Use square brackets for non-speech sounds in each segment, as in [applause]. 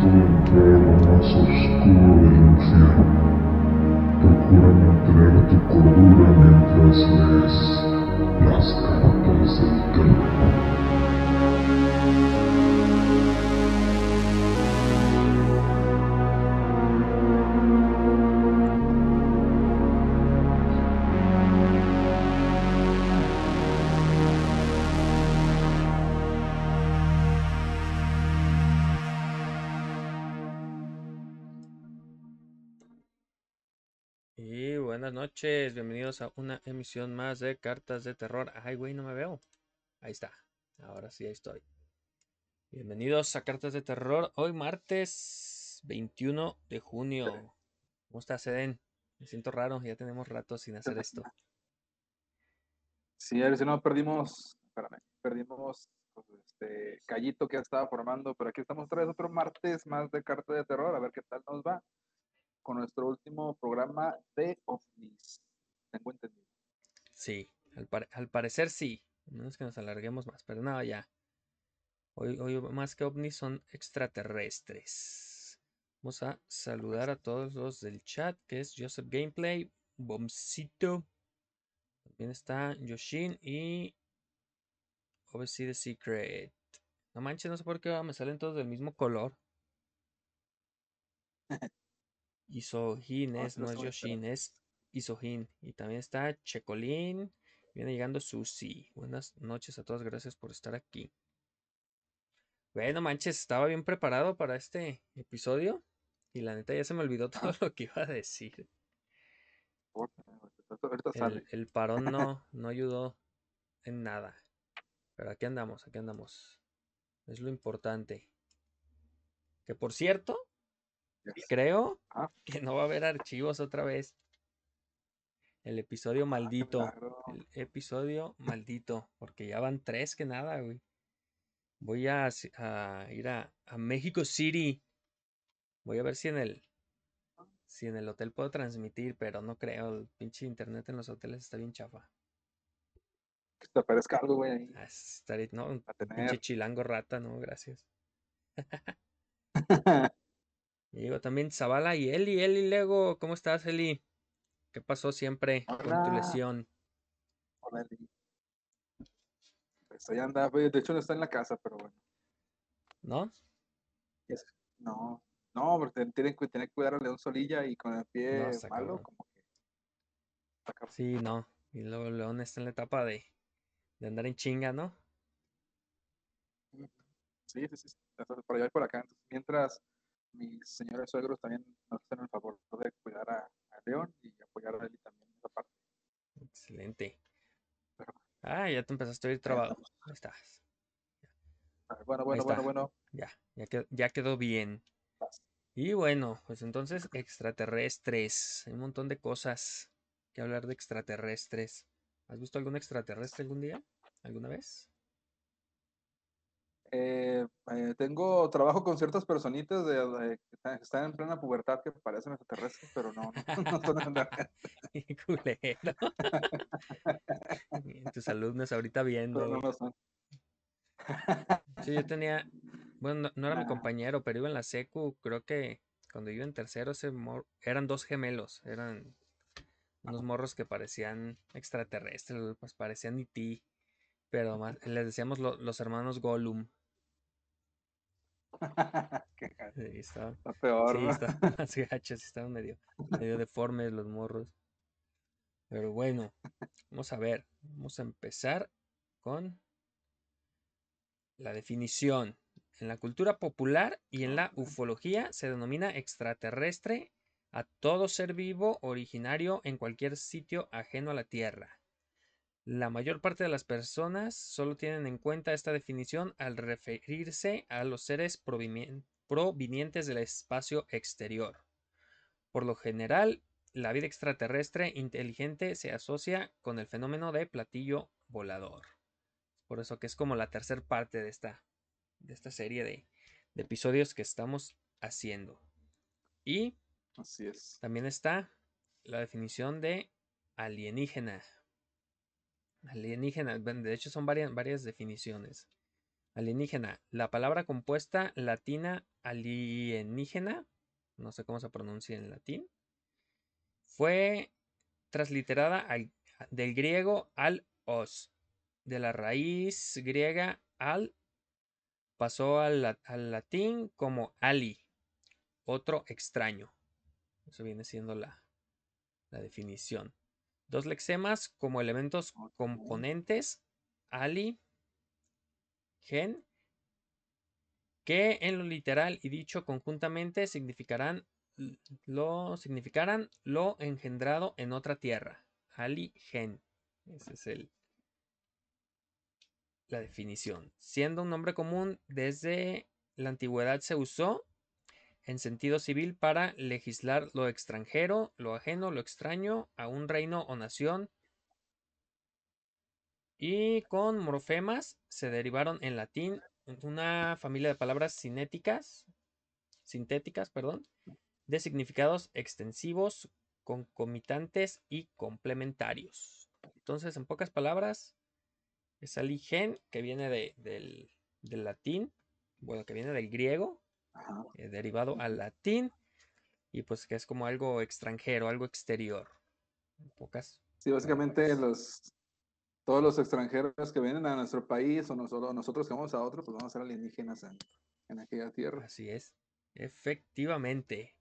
momento de entrar a lo más oscuro del infierno. Procura mantener tu cordura mientras lees las cartas del terror. Noches, bienvenidos a una emisión más de Cartas de Terror. Ay, güey, no me veo. Ahí está, ahora sí, ahí estoy. Bienvenidos a Cartas de Terror, hoy martes 21 de junio. ¿Cómo estás, Eden? Me siento raro, ya tenemos rato sin hacer esto. Sí, a ver si no perdimos, espérame, perdimos pues, este callito que estaba formando, pero aquí estamos otra vez otro martes más de Cartas de Terror, a ver qué tal nos va con nuestro último programa de ovnis. Tengo entendido. Sí, al, al parecer sí. A menos que nos alarguemos más, pero no, ya. Hoy, hoy más que ovnis son extraterrestres. Vamos a saludar a todos los del chat, que es Joseph Gameplay, Bombcito. También está Yoshin y Obviously the Secret. No manches, no sé por qué me salen todos del mismo color. [laughs] Isohin No, es, sí no es Yoshin, es Isohin. Y también está Checolín. Viene llegando Susi. Buenas noches a todos, gracias por estar aquí. Bueno, manches, estaba bien preparado para este episodio. Y la neta ya se me olvidó [laughs] todo lo que iba a decir. El, el parón no, no ayudó en nada. Pero aquí andamos, aquí andamos. Es lo importante. Que por cierto. Creo Ah. que no va a haber archivos otra vez. El episodio maldito. milagro. El episodio maldito. Porque ya van tres que nada, güey. Voy a, ir a, a México City. Voy a ver si en el. Si en el hotel puedo transmitir, pero no creo. El pinche internet en los hoteles está bien chafa. Que te aparezca algo, güey, ahí. Ah, estaré- no, un A pinche chilango rata, no, gracias. [laughs] Y digo también Zavala y Eli, Eli Lego, ¿cómo estás, Eli? ¿Qué pasó siempre con tu lesión? Hola, Eli. Pues ahí anda, de hecho no está en la casa, pero bueno. ¿No? No, no, porque tienen que tiene que cuidar a León Solilla y con el pie malo, como que. Sí, no. Y luego León está en la etapa de, de andar en chinga, ¿no? Sí, sí, sí, por allá y por acá. Entonces, mientras mis señores suegros también nos hacen el favor de cuidar a, a León y apoyar a Eli también en esa parte. Excelente. Pero, Ah, ya te empezaste a trabado. andamos. Ahí estás. Ah, Bueno, bueno, está. bueno, bueno. Ya, ya quedó, ya quedó bien. Y bueno, pues entonces extraterrestres. Hay un montón de cosas que hablar de extraterrestres. ¿Has visto algún extraterrestre algún día? ¿Alguna vez? Eh, eh, tengo trabajo con ciertas personitas de, de- que están- en plena pubertad que parecen extraterrestres, pero no, no, no son extraterrestres, [laughs] culero. [laughs] Tus alumnos ahorita viendo. no lo son. Sí, yo tenía, bueno, no, no era mi Nah. compañero, pero iba en la secu, creo que cuando iba en tercero ese mor- eran dos gemelos, eran unos morros que parecían extraterrestres, pues parecían E.T., pero más, les decíamos lo- los hermanos Gollum. [laughs] Sí, estaban, Está peor, sí, ¿no? estaban más [laughs] [laughs] gachos, estaban medio, medio deformes los morros. Pero bueno, vamos a ver, vamos a empezar con la definición. En la cultura popular y en la ufología se denomina extraterrestre a todo ser vivo originario en cualquier sitio ajeno a la Tierra. La mayor parte de las personas solo tienen en cuenta esta definición al referirse a los seres provenientes del espacio exterior. Por lo general, la vida extraterrestre inteligente se asocia con el fenómeno de platillo volador. Por eso que es como la tercera parte de esta, de esta serie de, de episodios que estamos haciendo. Y Así es. también está la definición de alienígena. Alienígena, de hecho son varias, varias definiciones. Alienígena. La palabra compuesta latina alienígena, no sé cómo se pronuncia en latín, fue transliterada del griego al os, de la raíz griega al, pasó al, latín como ali, otro extraño. Eso viene siendo la, la definición. Dos lexemas como elementos componentes, ali, gen, que en lo literal y dicho conjuntamente significarán lo significarán lo engendrado en otra tierra. Ali gen. Ese es el la definición. Siendo un nombre común desde la antigüedad se usó en sentido civil para legislar lo extranjero, lo ajeno, lo extraño a un reino o nación. Y con morfemas se derivaron en latín una familia de palabras cinéticas, sintéticas, perdón, de significados extensivos, concomitantes y complementarios. Entonces, en pocas palabras, es aligen, que viene del, latín, bueno, que viene del griego, eh, derivado al latín, y pues que es como algo extranjero, algo exterior. En pocas. Sí, básicamente los todos los extranjeros que vienen a nuestro país o nosotros, nosotros que vamos a otro, pues vamos a ser alienígenas en, aquella tierra. Así es, efectivamente.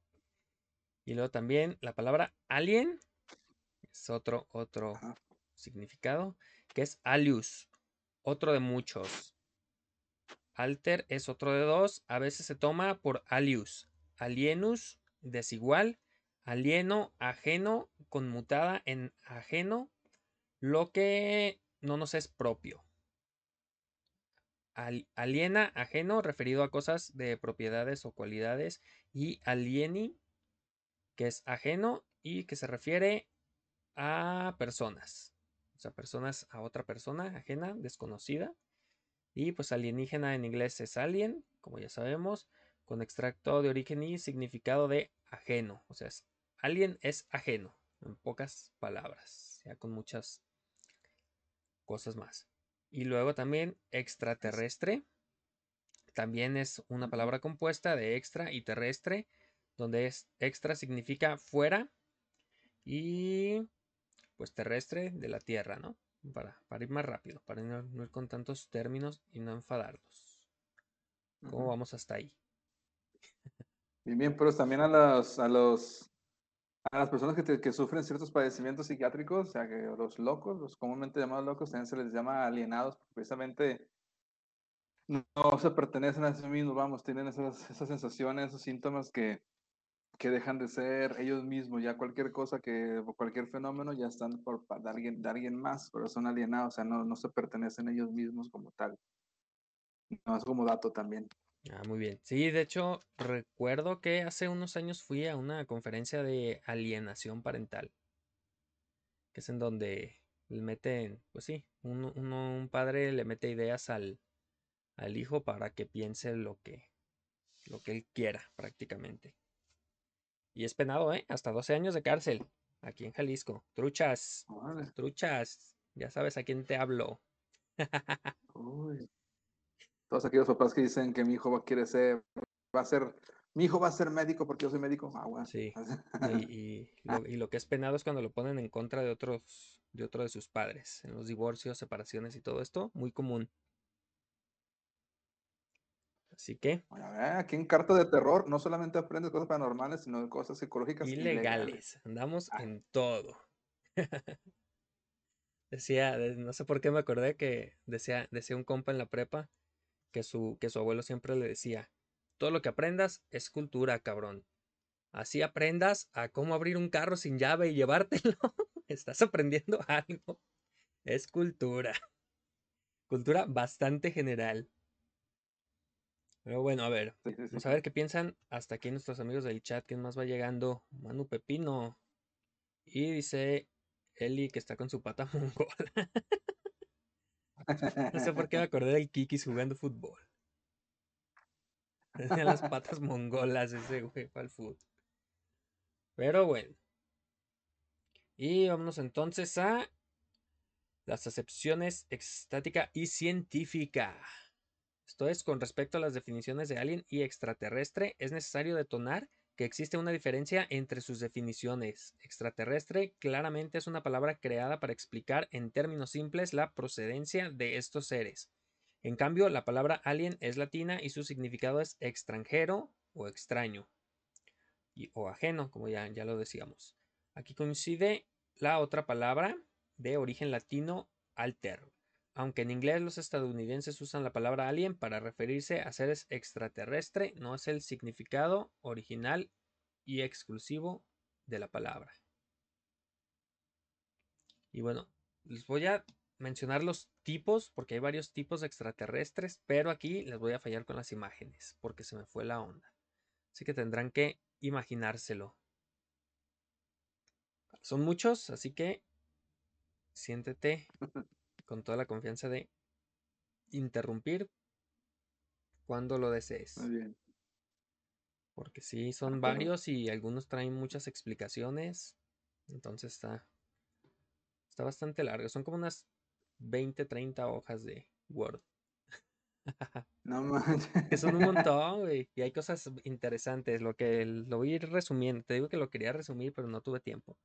Y luego también la palabra alien es otro, otro significado, que es alius, otro de muchos. Alter es otro de dos, a veces se toma por alius, alienus, desigual, alieno, ajeno, conmutada en ajeno, lo que no nos es propio. aliena, ajeno, referido a cosas de propiedades o cualidades. Y alieni, que es ajeno y que se refiere a personas. O sea, personas a otra persona ajena, desconocida. Y pues alienígena en inglés es alien, como ya sabemos, con extracto de origen y significado de ajeno. O sea, es, alien es ajeno, en pocas palabras, ya con muchas cosas más. Y luego también extraterrestre. También es una palabra compuesta de extra y terrestre, donde es extra significa fuera y pues terrestre de la Tierra, ¿no? Para, para ir más rápido, para no, ir con tantos términos y no enfadarlos. ¿Cómo vamos hasta ahí? Bien, bien, pero también a los, a los a las personas que, que, sufren ciertos padecimientos psiquiátricos, o sea, que los locos, los comúnmente llamados locos, también se les llama alienados, porque precisamente no, se pertenecen a sí mismos, vamos, tienen esas, esas sensaciones, esos síntomas que, que dejan de ser ellos mismos, ya cualquier cosa que, cualquier fenómeno ya están por, de, alguien, de más, pero son alienados, o sea, no, no se pertenecen ellos mismos como tal. No, es como dato también. Ah, muy bien. Sí, de hecho, recuerdo que hace unos años fui a una conferencia de alienación parental, que es en donde le meten, pues sí, un, un padre le mete ideas al, al hijo para que piense lo que, lo que él quiera, prácticamente. Y es penado, ¿eh? Hasta 12 años de cárcel, aquí en Jalisco. Truchas, truchas, ya sabes a quién te hablo. [laughs] Uy todos aquellos papás que dicen que mi hijo va, quiere ser, va a ser, mi hijo va a ser médico porque yo soy médico, agua. Sí. [laughs] Y, lo, que es penado es cuando lo ponen en contra de otros, de otro de sus padres, en los divorcios, separaciones y todo esto, muy común. Así que. aquí en Carta de Terror no solamente aprendes cosas paranormales, sino cosas psicológicas. Ilegales. Andamos ah. en todo. [laughs] decía, no sé por qué me acordé que decía, decía un compa en la prepa que su, que su abuelo siempre le decía, todo lo que aprendas es cultura, cabrón. Así aprendas a cómo abrir un carro sin llave y llevártelo. [laughs] Estás aprendiendo [laughs] algo. Es cultura. Cultura bastante general. Pero bueno, a ver. Vamos a ver qué piensan hasta aquí nuestros amigos del chat. ¿Quién más va llegando? Manu Pepino. Y dice Eli que está con su pata [laughs] mongola. No sé por qué me acordé del Kikis jugando fútbol. [laughs] Tenía las patas mongolas ese güey para el fútbol. Pero bueno. Y vámonos entonces a las acepciones estática y científica. Esto es, con respecto a las definiciones de alien y extraterrestre, es necesario detonar que existe una diferencia entre sus definiciones. Extraterrestre claramente es una palabra creada para explicar en términos simples la procedencia de estos seres. En cambio, la palabra alien es latina y su significado es extranjero o extraño y, o ajeno, como ya, ya lo decíamos. Aquí coincide la otra palabra de origen latino alter, aunque en inglés los estadounidenses usan la palabra alien para referirse a seres extraterrestre, no es el significado original y exclusivo de la palabra. Y bueno, les voy a mencionar los tipos, porque hay varios tipos de extraterrestres, pero aquí les voy a fallar con las imágenes, porque se me fue la onda. Así que tendrán que imaginárselo. Son muchos, así que siéntete [laughs] con toda la confianza de interrumpir cuando lo desees. Muy bien. Porque sí, son varios y algunos traen muchas explicaciones. Entonces está, está bastante largo. Son como unas 20, 30 hojas de Word. [laughs] No manches. Que son un montón, güey. Y hay cosas interesantes. Lo que lo voy a ir resumiendo. Te digo que lo quería resumir, pero no tuve tiempo.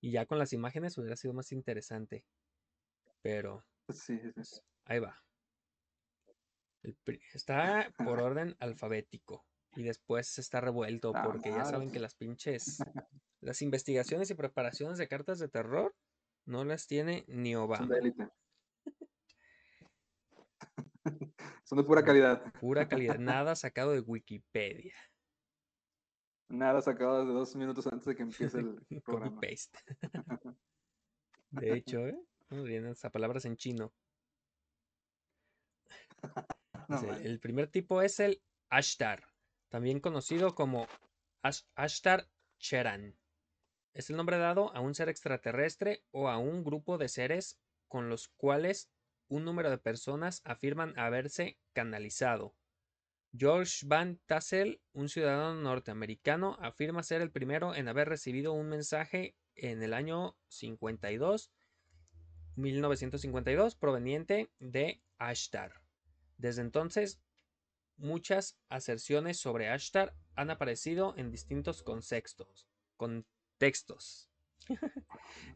Y ya con las imágenes hubiera sido más interesante. Pero Sí, sí, sí. ahí va. El está por [laughs] orden alfabético. Y después está revuelto. Ah, Porque ya saben que las pinches. [laughs] Las investigaciones y preparaciones de cartas de terror no las tiene ni Son Obama. de élite. [laughs] Son de pura calidad. Pura calidad. Nada sacado de Wikipedia. Nada sacado desde dos minutos antes de que empiece el Copy programa. paste. De hecho, ¿eh? Bien, hasta palabras en chino. [laughs] No el primer tipo es el Ashtar, también conocido como Ash- Ashtar Cheran. Es el nombre dado a un ser extraterrestre o a un grupo de seres con los cuales un número de personas afirman haberse canalizado. George Van Tassel, un ciudadano norteamericano, afirma ser el primero en haber recibido un mensaje en el año 52, 1952, proveniente de Ashtar. Desde entonces, muchas aserciones sobre Ashtar han aparecido en distintos contextos. contextos. [laughs]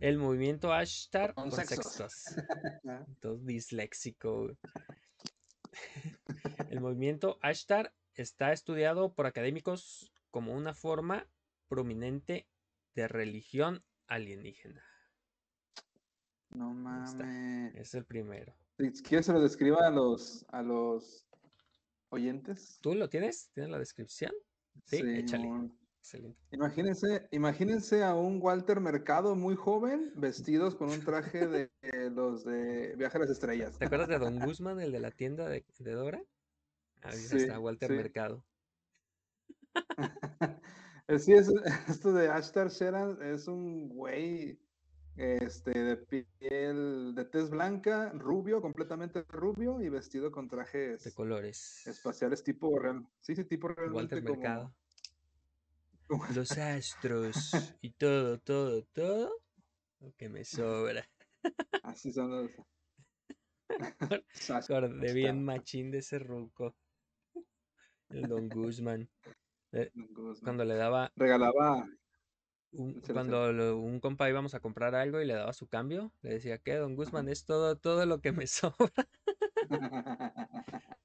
El movimiento Ashtar Consexos. contextos. [laughs] Disléxico. El movimiento Ashtar está estudiado por académicos como una forma prominente de religión alienígena. No mames. Es el primero. Quieres se lo describa a los, a los oyentes. ¿Tú lo tienes? ¿Tienes la descripción? Sí, échale. Simón. Excelente. Imagínense, imagínense a un Walter Mercado muy joven, vestidos con un traje de, los de Viaje a las Estrellas. ¿Te acuerdas de Don Guzmán, el de la tienda de, de Dora? Ahí Sí, está Walter sí. Mercado. [laughs] Sí, es, esto de Ashtar Sheran es un güey este, de piel, de tez blanca, rubio, completamente rubio y vestido con De trajes colores. espaciales tipo real. Sí, sí, tipo realmente Walter como- Mercado. como- [laughs] Los astros y todo, todo, todo. Lo que me sobra. Así son los. [laughs] Acordé bien machín de ese ruco. El Don Guzmán. Eh, Guzmán. Cuando le daba Regalaba. Un- cuando lo- un compa íbamos a comprar algo y le daba su cambio, le decía que Don Guzmán es todo, todo lo que me [laughs] sobra. [laughs]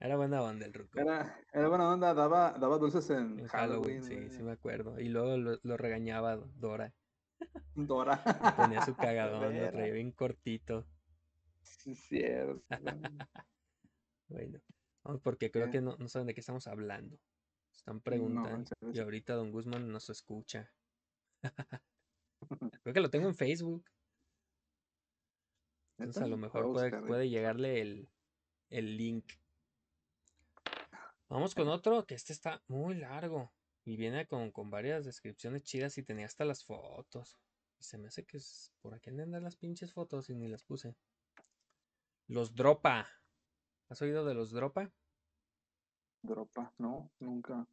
Era buena onda el ruco. Era, era buena onda, daba, daba dulces en, En Halloween. Halloween, sí, sí me acuerdo. Y luego lo, lo regañaba Dora. [laughs] Dora. Le ponía su cagadón, lo traía bien cortito. Sí, cierto. Bueno, porque creo que no, no saben de qué estamos hablando. Están preguntando. y ahorita Don Guzmán nos escucha. [laughs] Creo que lo tengo en Facebook. Entonces a lo mejor puede, buscar, puede llegarle el, el link. Vamos con otro, que este está muy largo. Y viene con, con varias descripciones chidas y tenía hasta las fotos. Y se me hace que es por aquí andan las pinches fotos y ni las puse. Los Dropa. ¿Has oído de los Dropa? Dropa, no, nunca.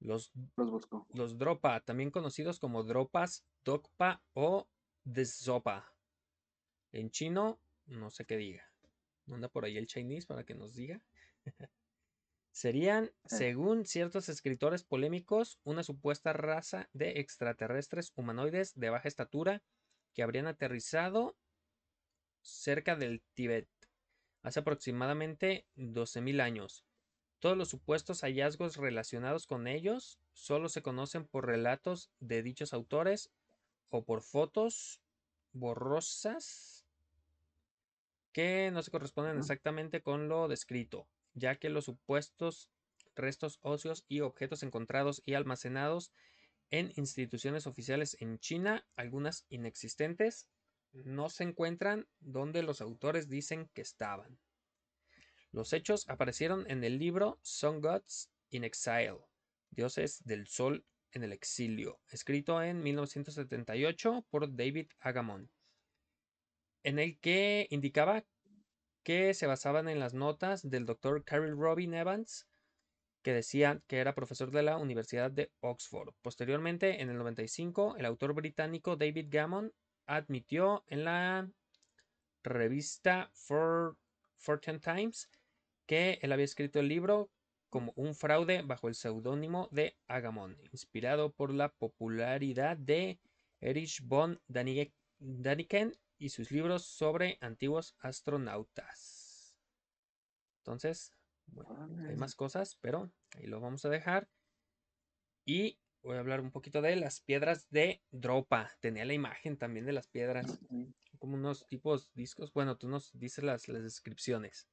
Los, los busco. los Dropa, también conocidos como Dropas, Dokpa o Desopa. En chino, no sé qué diga. anda por ahí el Chinese para que nos diga. [laughs] Serían, según ciertos escritores polémicos, una supuesta raza de extraterrestres humanoides de baja estatura que habrían aterrizado cerca del Tíbet hace aproximadamente 12.000 años. Todos los supuestos hallazgos relacionados con ellos solo se conocen por relatos de dichos autores o por fotos borrosas que no se corresponden exactamente con lo descrito, ya que los supuestos restos óseos y objetos encontrados y almacenados en instituciones oficiales en China, algunas inexistentes, no se encuentran donde los autores dicen que estaban. Los hechos aparecieron en el libro Sun Gods in Exile, Dioses del Sol en el Exilio, escrito en 1978 por David Agamon, en el que indicaba que se basaban en las notas del doctor Carol Robin Evans, que decía que era profesor de la Universidad de Oxford. Posteriormente, en el 95, el autor británico David Gammon admitió en la revista Fortune Times que él había escrito el libro como un fraude bajo el seudónimo de Agamon, inspirado por la popularidad de Erich von Daniken y sus libros sobre antiguos astronautas. Entonces, bueno, hay más cosas, pero ahí lo vamos a dejar. Y voy a hablar un poquito de las piedras de Dropa. Tenía la imagen también de las piedras, como unos tipos discos. Bueno, tú nos dices las, las descripciones.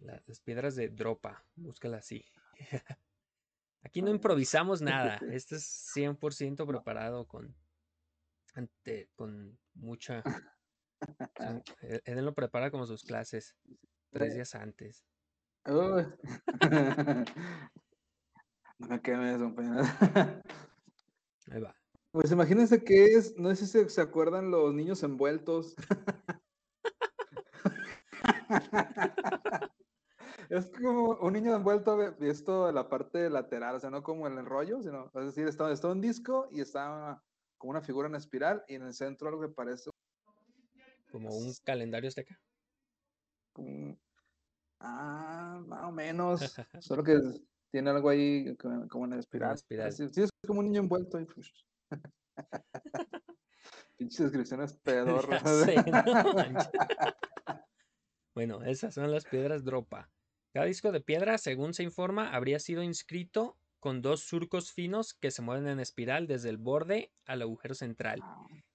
Las piedras de Dropa, búscala así. [laughs] Aquí no improvisamos nada. [laughs] Esto es 100% preparado con, ante, con mucha... [laughs] E, él lo prepara como sus clases tres días antes. no me quemes, Ahí va. Pues imagínense que es, no sé si se acuerdan los niños envueltos. Es como un niño envuelto esto de la parte lateral, o sea, no como el enrollo, sino, es decir, está, está un disco y está como una figura en espiral y en el centro algo que parece... Como un calendario azteca. ah, más o menos. [laughs] Solo que tiene algo ahí como, en espiral. espiral. Sí, es como un niño envuelto y... Pues, [laughs] Pinches descripciones pedorras. [laughs] bueno, esas son las piedras dropa. Cada disco de piedra, según se informa, habría sido inscrito con dos surcos finos que se mueven en espiral desde el borde al agujero central.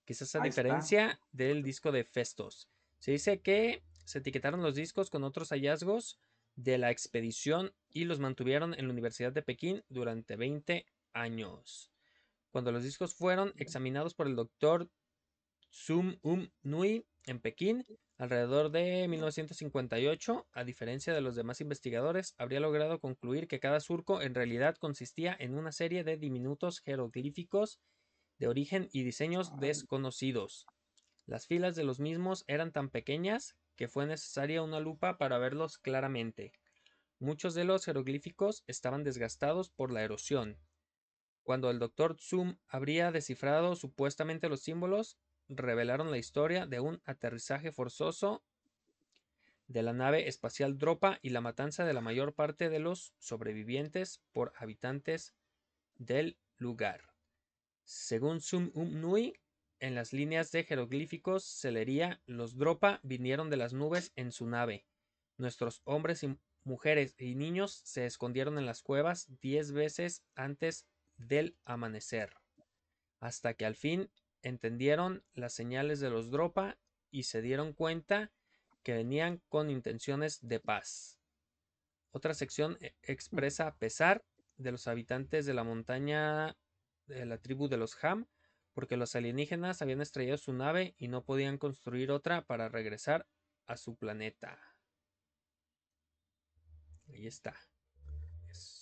Quizás a diferencia del disco de Festos. Se dice que se etiquetaron los discos con otros hallazgos de la expedición y los mantuvieron en la Universidad de Pekín durante 20 años. Cuando los discos fueron examinados por el doctor Sum Um Nui en Pekín, Alrededor de 1958, a diferencia de los demás investigadores, habría logrado concluir que cada surco en realidad consistía en una serie de diminutos jeroglíficos de origen y diseños desconocidos. Las filas de los mismos eran tan pequeñas que fue necesaria una lupa para verlos claramente. Muchos de los jeroglíficos estaban desgastados por la erosión. Cuando el doctor Zoom habría descifrado supuestamente los símbolos, revelaron la historia de un aterrizaje forzoso de la nave espacial Dropa y la matanza de la mayor parte de los sobrevivientes por habitantes del lugar. Según Sum Um Nui, en las líneas de jeroglíficos se leería los Dropa vinieron de las nubes en su nave. Nuestros hombres y mujeres y niños se escondieron en las cuevas diez veces antes del amanecer, hasta que al fin entendieron las señales de los Dropa y se dieron cuenta que venían con intenciones de paz. Otra sección e, expresa pesar de los habitantes de la montaña de la tribu de los Ham, porque los alienígenas habían estrellado su nave y no podían construir otra para regresar a su planeta. Ahí está.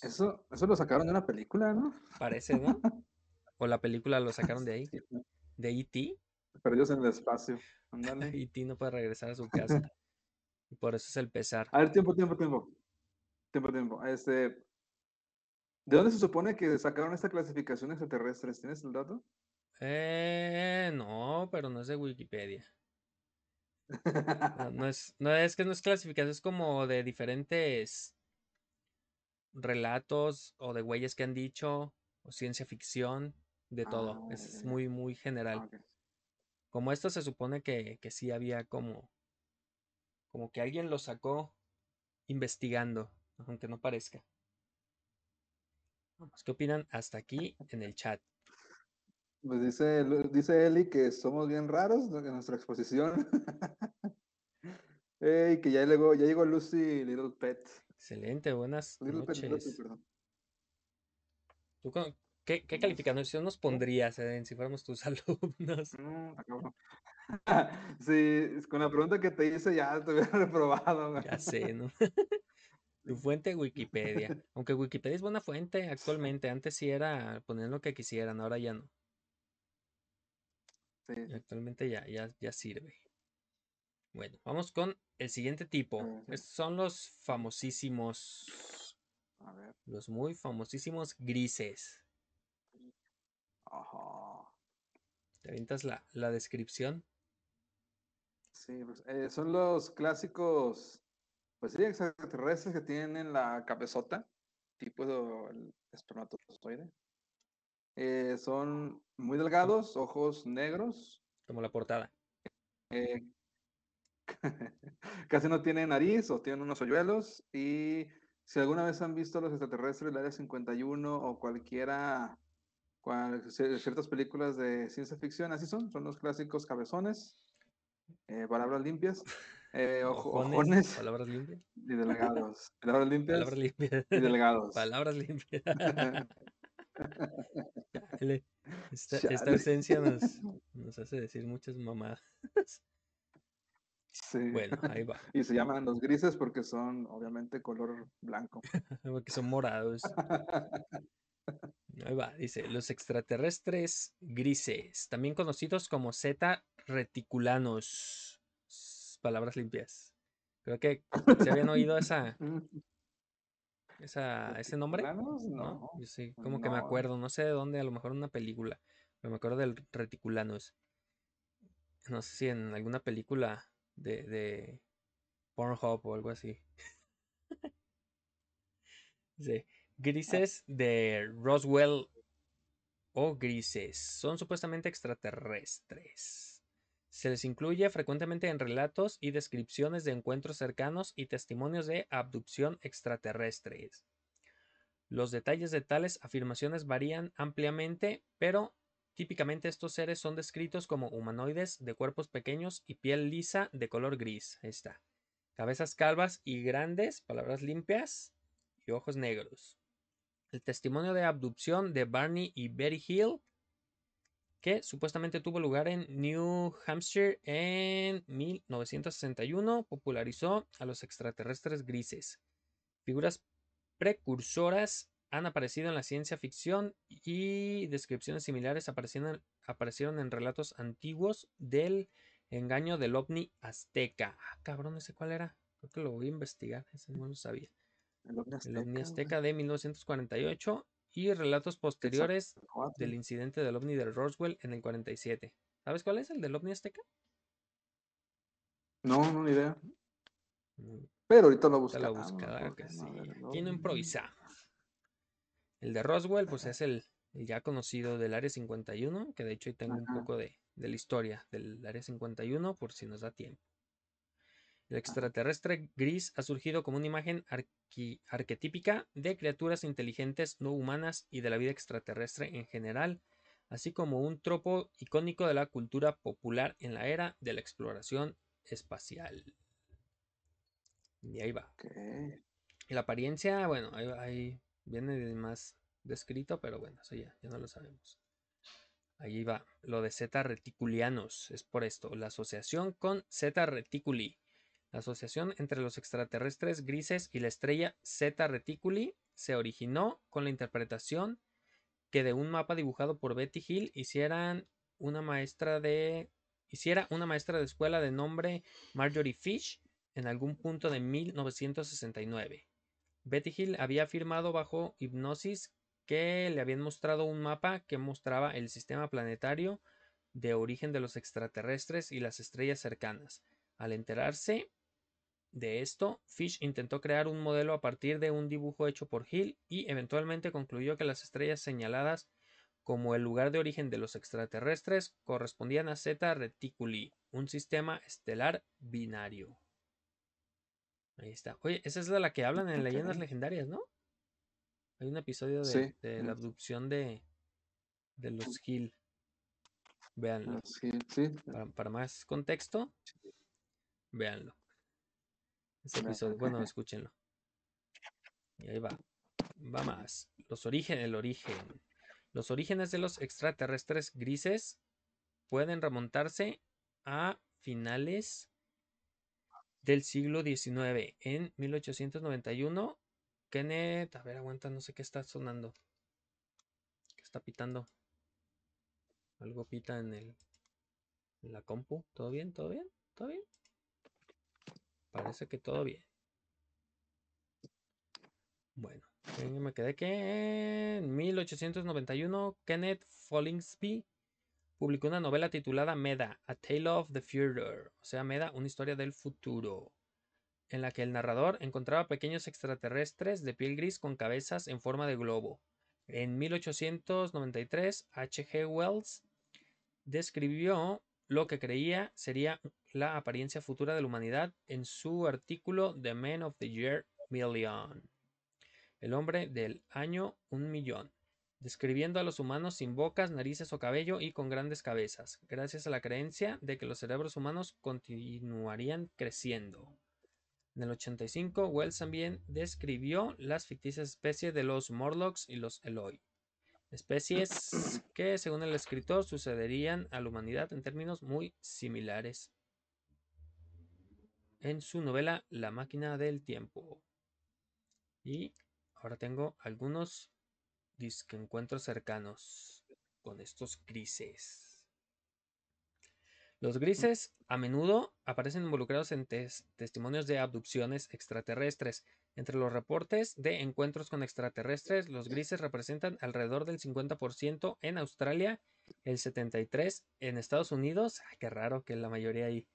Eso, eso lo sacaron de una película, ¿no? Parece, ¿no? [laughs] O la película lo sacaron de ahí de E.T. Perdidos en el espacio. E.T. [laughs] no puede regresar a su casa. y [laughs] por eso es el pesar. A ver, tiempo, tiempo, tiempo. Tiempo, tiempo. Este, ¿De dónde se supone que sacaron esta clasificación extraterrestre? ¿Tienes el dato? Eh, no, pero no es de Wikipedia. No, no es, [laughs] no es que no es clasificación, es como de diferentes relatos o de güeyes que han dicho, o ciencia ficción, de todo. Ah, Es muy, muy Ah, general. ok. Como esto se supone que, que sí había como, como que alguien lo sacó investigando, aunque no parezca. Vamos, ¿Qué opinan hasta aquí en el chat? Pues dice, dice Eli que somos bien raros en nuestra exposición. [laughs] Ey, que ya llegó, ya llegó Lucy Little Pet. Excelente, buenas Little Pet Lucy, noches. perdón. ¿Tú con- qué, qué calificación nos pondrías, Eden, si fuéramos tus [laughs] alumnos? Mm. [laughs] Sí, con la pregunta que te hice ya te hubiera [laughs] reprobado. Ya sé, ¿no? Tu fuente Wikipedia. Aunque Wikipedia es buena fuente actualmente. Antes sí era poner lo que quisieran, ahora ya no. Sí, actualmente ya, ya, ya sirve. Bueno, vamos con el siguiente tipo. Sí. Estos son los famosísimos, A ver. los muy famosísimos grises. ¿Te avientas la, la descripción? Sí, pues, eh, son los clásicos, pues sí, extraterrestres que tienen la cabezota, tipo el espermatozoide. Eh, son muy delgados, ojos negros, Como la portada. eh, [laughs] casi no tienen nariz o tienen unos hoyuelos. Y si alguna vez han visto los extraterrestres del Área 51 o cualquiera, cual- ciertas películas de ciencia ficción, así son, son los clásicos cabezones, eh, palabras limpias, eh, ojo- Ojones, ojones palabras limpias. y delgados. [laughs] Palabras limpias Palabras limpias. y delgados. Palabras limpias. [laughs] Chale, Esta, esta Chale. ausencia nos, nos hace decir muchas mamadas. Sí. Bueno, ahí va. Y se llaman los grises porque son obviamente color blanco. [laughs] Porque son morados. Ahí va, dice, los extraterrestres grises, también conocidos como Z reticulanos. Palabras limpias. Creo que se habían oído esa, esa, ese nombre. ¿no? No. Yo sí, como que me acuerdo, no sé de dónde, a lo mejor en una película, pero me acuerdo del reticulanos. No sé si en alguna película de, de Pornhub o algo así. [laughs] Sí. Grises de Roswell o grises son supuestamente extraterrestres. Se les incluye frecuentemente en relatos y descripciones de encuentros cercanos y testimonios de abducción extraterrestres. Los detalles de tales afirmaciones varían ampliamente, pero típicamente estos seres son descritos como humanoides de cuerpos pequeños y piel lisa de color gris. Ahí está. Cabezas calvas y grandes, palabras limpias y ojos negros. El testimonio de abducción de Barney y Betty Hill, que supuestamente tuvo lugar en New Hampshire en 1961, popularizó a los extraterrestres grises. Figuras precursoras han aparecido en la ciencia ficción y descripciones similares aparecieron, aparecieron en relatos antiguos del engaño del ovni azteca. Ah, cabrón, ¿ese cuál era? Creo que lo voy a investigar, ese no lo sabía. El ovni güey. azteca de 1948 y relatos posteriores del incidente del ovni de Roswell en el 47. ¿Sabes cuál es el del ovni azteca? No, no, ni idea. Mm, Pero ahorita lo buscamos. la busca, claro que sí. a ver, Aquí no improvisamos. El de Roswell, pues es el, el ya conocido del Área 51, que de hecho ahí tengo un poco de, de la historia del Área 51 por si nos da tiempo. El extraterrestre gris ha surgido como una imagen arquetípica de criaturas inteligentes no humanas y de la vida extraterrestre en general, así como un tropo icónico de la cultura popular en la era de la exploración espacial. Y ahí va. La apariencia, bueno, ahí, ahí viene más descrito, pero bueno, eso ya, ya no lo sabemos. Ahí va, lo de Z reticulianos, es por esto, la asociación con Z reticuli. La asociación entre los extraterrestres grises y la estrella Z reticuli se originó con la interpretación que de un mapa dibujado por Betty Hill hicieran una maestra de hiciera una maestra de escuela de nombre Marjorie Fish en algún punto de 1969. Betty Hill había afirmado bajo hipnosis que le habían mostrado un mapa que mostraba el sistema planetario de origen de los extraterrestres y las estrellas cercanas, Al enterarse de esto, Fish intentó crear un modelo a partir de un dibujo hecho por Hill y eventualmente concluyó que las estrellas señaladas como el lugar de origen de los extraterrestres correspondían a Zeta Reticuli, un sistema estelar binario. Ahí está. Oye, esa es de la que hablan en Leyendas Ok. Legendarias, ¿no? Hay un episodio de, Sí, de la abducción de, de los Hill. Véanlo. Sí, sí. Para, para más contexto, véanlo. Ese Ve- episodio, bueno, escúchenlo. Y ahí va. Va más. Los orígenes, el origen. Los orígenes de los extraterrestres grises pueden remontarse a finales del siglo XIX. En 1891, Kenneth, a ver, aguanta, no sé qué está sonando. ¿Qué está pitando? Algo pita en el en la compu. ¿Todo bien? ¿Todo bien? ¿Todo bien? Parece que todo bien. Bueno, ahí me quedé que en 1891 Kenneth Follingsby publicó una novela titulada Meda, A Tale of the Future, o sea, Meda, una historia del futuro, en la que el narrador encontraba pequeños extraterrestres de piel gris con cabezas en forma de globo. En 1893, H.G. Wells describió lo que creía sería la apariencia futura de la humanidad en su artículo The Man of the Year Million, el hombre del año un millón, describiendo a los humanos sin bocas, narices o cabello y con grandes cabezas, gracias a la creencia de que los cerebros humanos continuarían creciendo. En el 85, Wells también describió las ficticias especies de los Morlocks y los Eloi. Especies que, según el escritor, sucederían a la humanidad en términos muy similares. En su novela La máquina del tiempo. Y ahora tengo algunos disque encuentros cercanos con estos grises. Los grises a menudo aparecen involucrados en tes- testimonios de abducciones extraterrestres. Entre los reportes de encuentros con extraterrestres, los grises representan alrededor del 50% en Australia, el 73% en Estados Unidos, ay, qué raro que la mayoría ahí,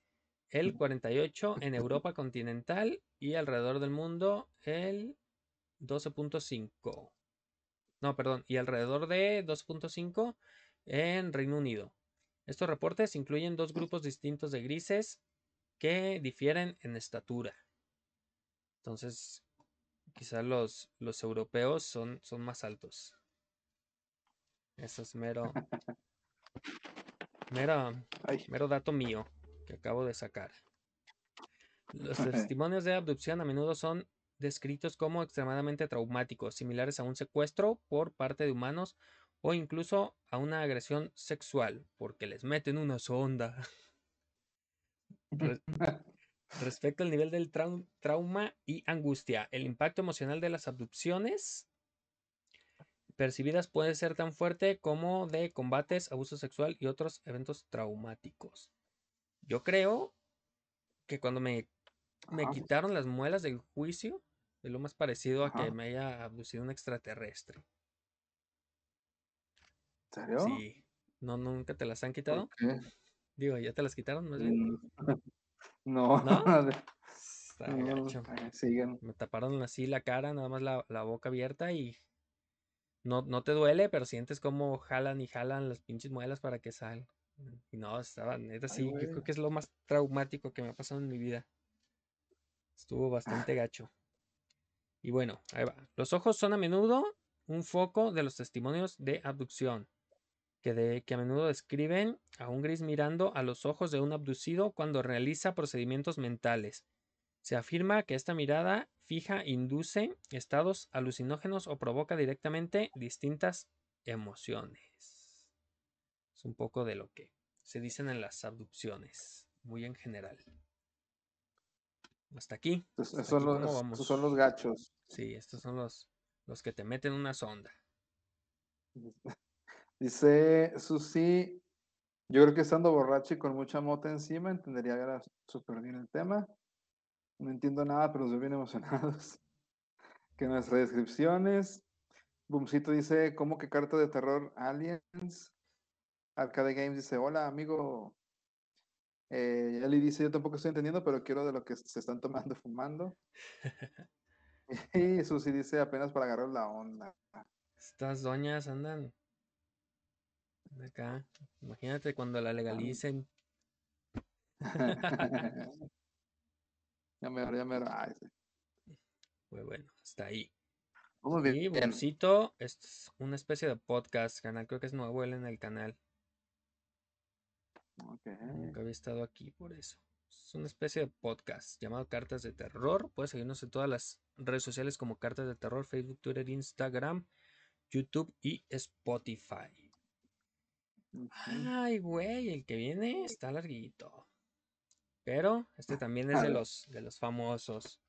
el 48% en [laughs] Europa continental y alrededor del mundo el 12.5%. No, perdón, y alrededor de 2.5 en Reino Unido. Estos reportes incluyen dos grupos distintos de grises que difieren en estatura. Entonces, quizás los, los europeos son, son más altos. Eso es mero, [laughs] mero, Ay, mero dato mío que acabo de sacar. Los [laughs] testimonios de abducción a menudo son descritos como extremadamente traumáticos, similares a un secuestro por parte de humanos o incluso a una agresión sexual, porque les meten una sonda. [laughs] Re- Respecto al nivel del trau- trauma y angustia, el impacto emocional de las abducciones percibidas puede ser tan fuerte como de combates, abuso sexual y otros eventos traumáticos. Yo creo que cuando me, me quitaron las muelas del juicio, es lo más parecido a que me haya abducido un extraterrestre. ¿En serio? Sí. ¿No, nunca te las han quitado? Digo, ¿ya te las quitaron más bien? [laughs] No, ¿No? [laughs] Está no. Me taparon así la cara, nada más la, la boca abierta y no, no te duele, pero sientes como jalan y jalan las pinches muelas para que salgan. Y no, estaba, neta, sí, yo creo que es lo más traumático que me ha pasado en mi vida. Estuvo bastante gacho. Y bueno, ahí va. Los ojos son a menudo un foco de los testimonios de abducción, que, de, que a menudo describen a un gris mirando a los ojos de un abducido cuando realiza procedimientos mentales. Se afirma que esta mirada fija induce estados alucinógenos o provoca directamente distintas emociones. Es un poco de lo que se dicen en las abducciones, muy en general. Hasta aquí. Hasta esos son aquí, ¿cómo los, vamos? esos son los gachos. Sí, estos son los, los que te meten una sonda. [laughs] Dice Susi, yo creo que estando borracho y con mucha mota encima, entendería ahora súper bien el tema. No entiendo nada, pero los veo bien emocionados. [laughs] Que nuestras descripciones. Boomcito dice, ¿cómo que carta de terror Aliens? Arcade Games dice, hola amigo. Eh, Eli dice, yo tampoco estoy entendiendo, pero quiero de lo que se están tomando [laughs] fumando. [laughs] y Susi dice, apenas para agarrar la onda. Estas doñas andan acá. Imagínate cuando la legalicen. ya me ya me Ay, sí. Pues bueno, hasta ahí. Muy Y bien. Bolsito es una especie de podcast, canal. Creo que es nuevo él en el canal. Nunca había estado aquí por eso. Es una especie de podcast llamado Cartas de Terror. Puedes seguirnos en todas las redes sociales como Cartas de Terror, Facebook, Twitter, Instagram, YouTube y Spotify. Ay, güey, el que viene está larguito. Pero este también es de los de los famosos.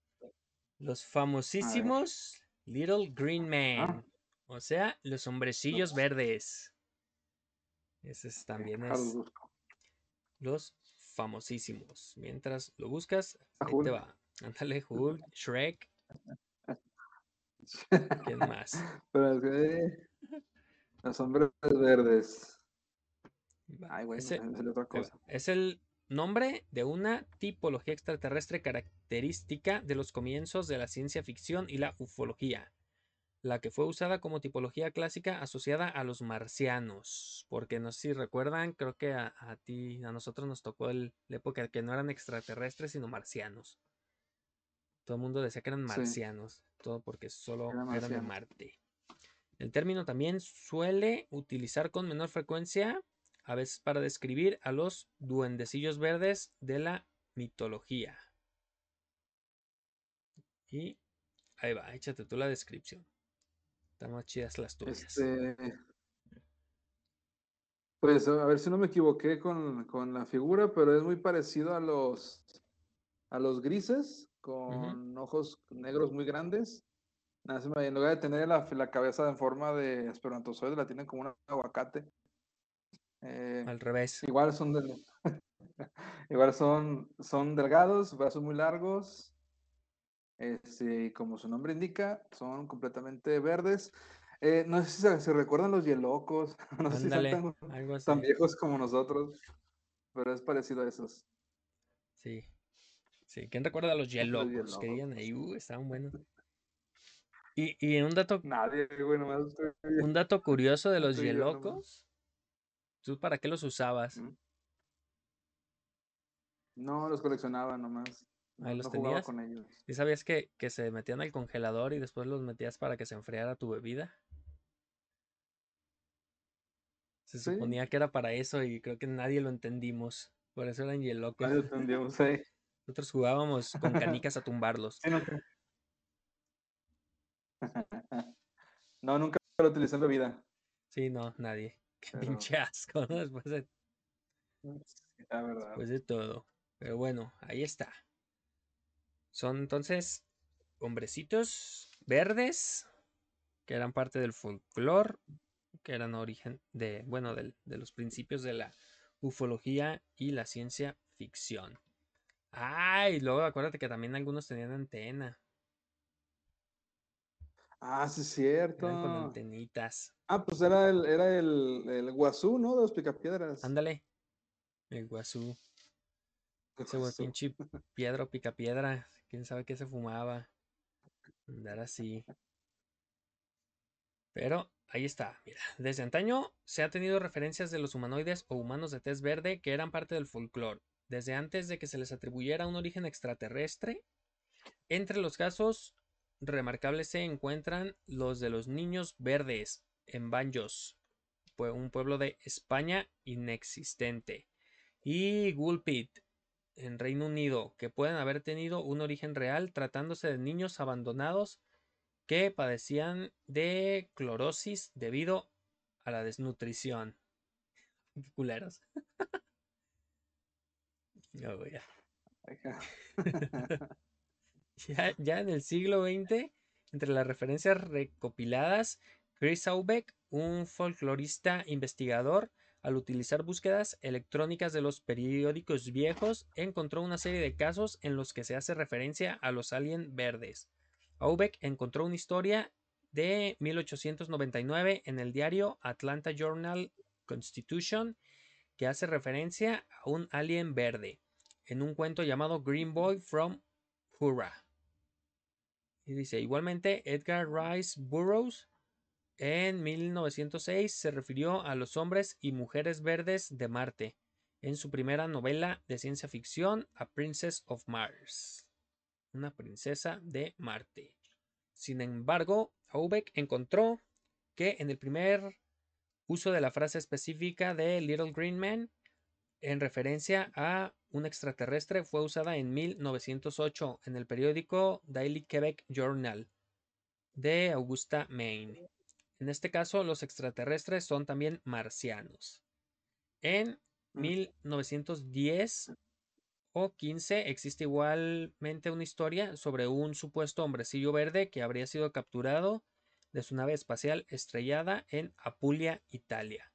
Los famosísimos Little Green Men. O sea, los hombrecillos verdes. Ese es- también es los famosísimos. Mientras lo buscas, ahí te va. Ándale, Hulk, Shrek, [laughs] ¿quién más? Pero que los hombres verdes. Ay, güey, ese- otra cosa. Es el nombre de una tipología extraterrestre característica de los comienzos de la ciencia ficción y la ufología, la que fue usada como tipología clásica asociada a los marcianos, porque no sé si recuerdan, creo que a, a ti, a nosotros nos tocó el- la época que no eran extraterrestres, sino marcianos. Todo el mundo decía que eran Sí. marcianos, todo porque solo Eran eran de. Marte. El término también suele utilizar con menor frecuencia, a veces para describir a los duendecillos verdes de la mitología. Y ahí va, échate tú la descripción. Están más chidas las tuyas. Este, pues a ver si no me equivoqué con, con la figura, pero es muy parecido a los a los grises con ojos negros muy grandes. Nada, en lugar de tener la, la cabeza en forma de espermatozoide, la tienen como un aguacate. Eh, Al revés. igual son del- [laughs] igual son, son delgados, brazos muy largos. Este, y como su nombre indica, son completamente verdes. Eh, no sé si se, recuerdan los yelocos, [laughs] no sé si son tan, viejos como nosotros, pero es parecido a esos. Sí. Sí, ¿quién recuerda a los yelocos? Que Yelocos. digan ahí, uh, estaban buenos. Y, y un dato, Nadie, estoy un dato curioso de [laughs] los yelocos. ¿Tú para qué los usabas? No, los coleccionaba nomás. No, Ahí los no jugaba tenías. con ellos. ¿Y sabías que, que se metían al congelador y después los metías para que se enfriara tu bebida? Se Sí. suponía que era para eso y creo que nadie lo entendimos. Por eso eran yelocos. Nadie entendíamos [laughs] ahí. Nosotros jugábamos con canicas a tumbarlos. Sí, nunca. [laughs] No, nunca lo utilicé en bebida. Sí, no, nadie. Qué pinche asco, ¿no? Después de, Sí, La verdad. después de todo. Pero bueno, ahí está. Son entonces hombrecitos verdes que eran parte del folclore, que eran origen de, bueno, del- de los principios de la ufología y la ciencia ficción. Ay, luego acuérdate que también algunos tenían antena, Ah, sí, es eran con cierto. antenitas. Ah, pues era el, era el, el guazú, ¿no? De los picapiedras. Ándale, el guazú. Ese pinche [laughs] piedra o picapiedra. Quién sabe qué se fumaba. Andar así. Pero ahí está, mira. Desde antaño se ha tenido referencias de los humanoides o humanos de tez verde que eran parte del folclore. Desde antes de que se les atribuyera un origen extraterrestre. Entre los casos remarcables se encuentran los de los niños verdes en Banjos, un pueblo de España inexistente. Y Gulpit, en Reino Unido, que pueden haber tenido un origen real tratándose de niños abandonados que padecían de clorosis debido a la desnutrición. Qué [laughs] culeros. [laughs] No, [laughs] ya. En el siglo XX, entre las referencias recopiladas, Chris Aubeck, un folclorista investigador, al utilizar búsquedas electrónicas de los periódicos viejos, encontró una serie de casos en los que se hace referencia a los alien verdes. Aubeck encontró una historia de 1899 en el diario Atlanta Journal Constitution que hace referencia a un alien verde en un cuento llamado Green Boy from Hurrah. Y dice, igualmente Edgar Rice Burroughs en 1906 se refirió a los hombres y mujeres verdes de Marte en su primera novela de ciencia ficción, A Princess of Mars, una princesa de Marte. Sin embargo, Aubeck encontró que en el primer uso de la frase específica de Little Green Man en referencia a un extraterrestre fue usada en 1908 en el periódico Daily Quebec Journal de Augusta, Maine. En este caso, los extraterrestres son también marcianos. En 1910 o 15 existe igualmente una historia sobre un supuesto hombrecillo verde que habría sido capturado de su nave espacial estrellada en Apulia, Italia.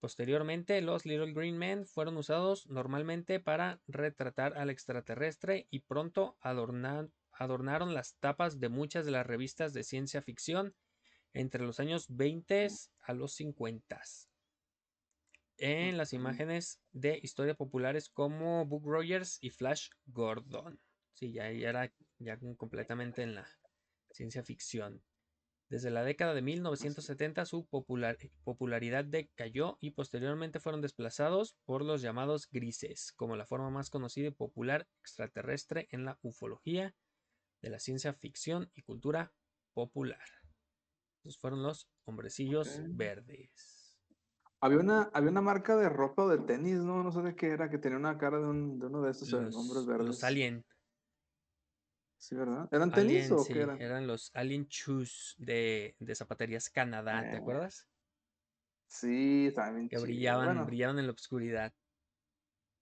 Posteriormente, los Little Green Men fueron usados normalmente para retratar al extraterrestre y pronto adornaron las tapas de muchas de las revistas de ciencia ficción entre los años 20 a los 50 en las imágenes de historia populares como Book Rogers y Flash Gordon. Sí, ya, era ya completamente en la ciencia ficción. Desde la década de 1970 su popularidad decayó y posteriormente fueron desplazados por los llamados grises, como la forma más conocida y popular extraterrestre en la ufología de la ciencia ficción y cultura popular. Esos fueron los hombrecillos verdes. Había una, había una marca de ropa o de tenis, ¿no? No sé de qué era, que tenía una cara de, un, de uno de estos los, hombres verdes. Los Alien. Sí, ¿verdad? ¿Eran tenis o sí, qué eran? Eran los Alien Shoes de, de Zapaterías Canadá, ¿te Eh, acuerdas? Sí, también. Que brillaban, brillaban en la oscuridad.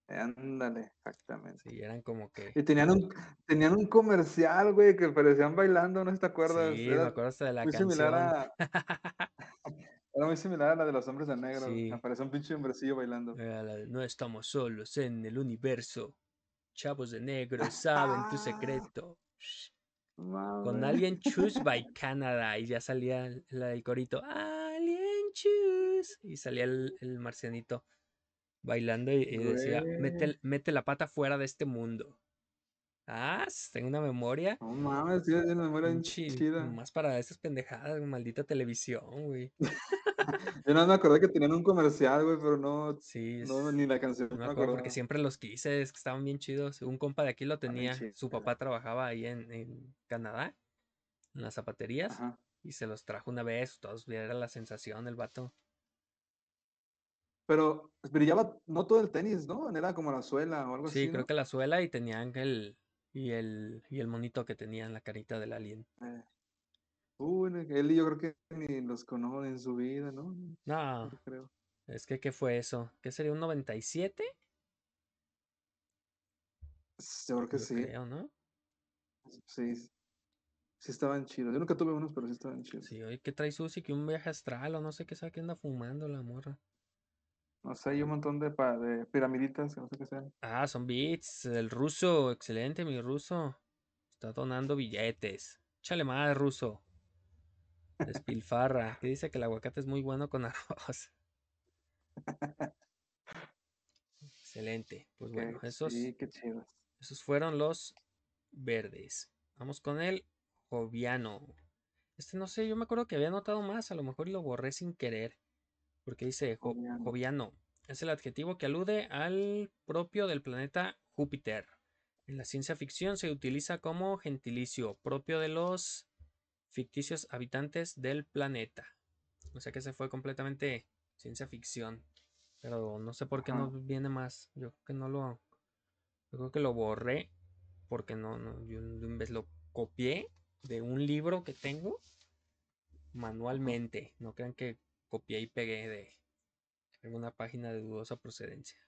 Ándale, exactamente. Sí, eran como que. Y tenían un, tenían un comercial, güey, que parecían bailando, ¿no te acuerdas? Sí, Era me acuerdo hasta de la muy canción. similar a, [laughs] era muy similar a la de los hombres de negro. Sí. Apareció un pinche hombrecillo bailando. De, no estamos solos en el universo. Chavos de negro [laughs] saben tu secreto. Con. Alien Choose by [laughs] Canada. Y ya salía el, la- el corito. Alien Choose. Y salía el, el marcianito bailando y, y decía, mete, mete la pata fuera de este mundo. Ah, tengo una memoria. No mames, sí, tiene una memoria bien chida. Más para esas pendejadas, maldita televisión, güey. [laughs] Yo no me acordé que tenían un comercial, güey, pero no, Sí, no ni la canción no me acuerdo porque siempre los quise, es que estaban bien chidos. Un compa de aquí lo tenía. Su papá trabajaba ahí en, en Canadá, en las zapaterías, Ajá. y se los trajo una vez. Todos era la sensación el vato. Pero brillaba no todo el tenis, ¿no? Era como la suela o algo Sí, así, creo ¿no? que la suela y tenían el y el y el monito que tenía en la carita del alien. Uy, no, él yo creo que ni los conozco en su vida, ¿no? No, No creo. es que ¿qué fue eso? ¿Qué sería un 97? S- Yo creo que Yo sí. creo, ¿no? Sí. Sí estaban chidos. Yo nunca tuve unos, pero sí estaban chidos. Sí, oye, ¿qué trae Susi? Que un viaje astral o no sé qué sabe que anda fumando la morra. No sé, hay un montón de, piramiditas que no sé qué sean. Ah, son beats, el ruso, excelente, mi ruso. Está donando billetes. Échale más, ruso. Despilfarra. Que dice que el aguacate es muy bueno con [laughs] arroz. Excelente. Pues bueno, esos, Sí, qué esos fueron los verdes. Vamos con el joviano. Este no sé, yo me acuerdo que había notado más, a lo mejor lo borré sin querer. Porque dice jo- Joviano. Es el adjetivo que alude al propio del planeta Júpiter. En la ciencia ficción se utiliza como gentilicio propio de los ficticios habitantes del planeta. O sea que se fue completamente ciencia ficción. Pero no sé por qué no viene más. Yo creo que no lo. Yo creo que lo borré. Porque no, no. Yo vez lo copié de un libro que tengo manualmente. No crean que copié y pegué de alguna página de dudosa procedencia.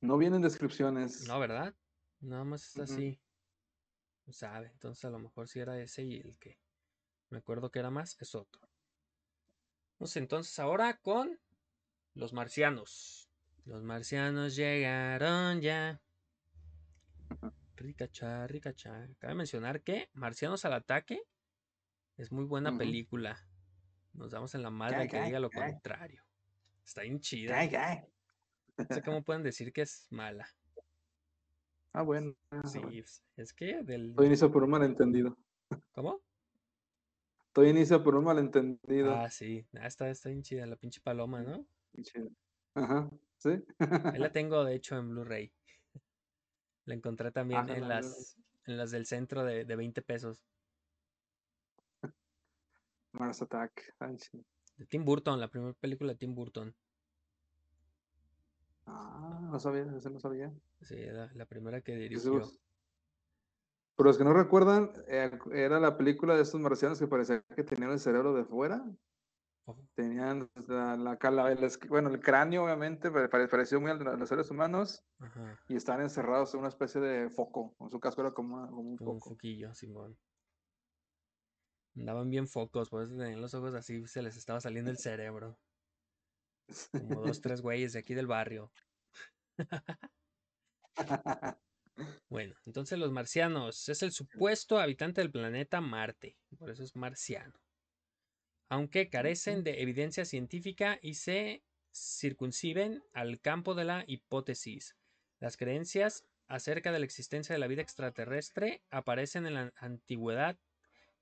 No vienen descripciones. No, ¿verdad? Nada más está Ujú. así. No sabe. Entonces a lo mejor si era ese y el que me acuerdo que era más es otro. Vamos entonces ahora con los marcianos. Los marcianos llegaron ya. Ricacha, ricacha. Cabe mencionar que Marcianos al ataque es muy buena película. Nos damos en la madre ¿Qué, al que diga lo contrario. Está bien chida. Ay, ay. No sé cómo pueden decir que es mala. Ah, bueno. Sí, pues, es que del... Todo inicia por un malentendido. ¿Cómo? Todo inicia por un malentendido. Ah, sí. Ah, está, está bien chida la pinche paloma, ¿no? Ajá, sí. Ahí la [laughs] tengo, de hecho, en Blu-ray. La encontré también Ah, en las, en las del centro de, de 20 pesos. Mars Attack. Ay, sí. De Tim Burton, la primera película de Tim Burton. Ah, no sabía, eso no sabía. Sí, la, la primera que dirigió. pues. Para los que no recuerdan, eh, era la película de estos marcianos que parecía que tenían el cerebro de fuera. Ojo. Tenían la, la el bueno, el cráneo, obviamente, pare- pare- pareció muy al de los seres humanos Ajá. y estaban encerrados en una especie de foco. Con su casco era como, una- como un Como un foco. foquillo, Simón. Andaban bien focos, por eso tenían los ojos así, se les estaba saliendo el [laughs] cerebro. Como dos, tres güeyes de aquí del barrio. [laughs] Bueno, entonces los marcianos es el supuesto habitante del planeta Marte, por eso es marciano. Aunque carecen de evidencia científica y se circunscriben al campo de la hipótesis. Las creencias acerca de la existencia de la vida extraterrestre aparecen en la antigüedad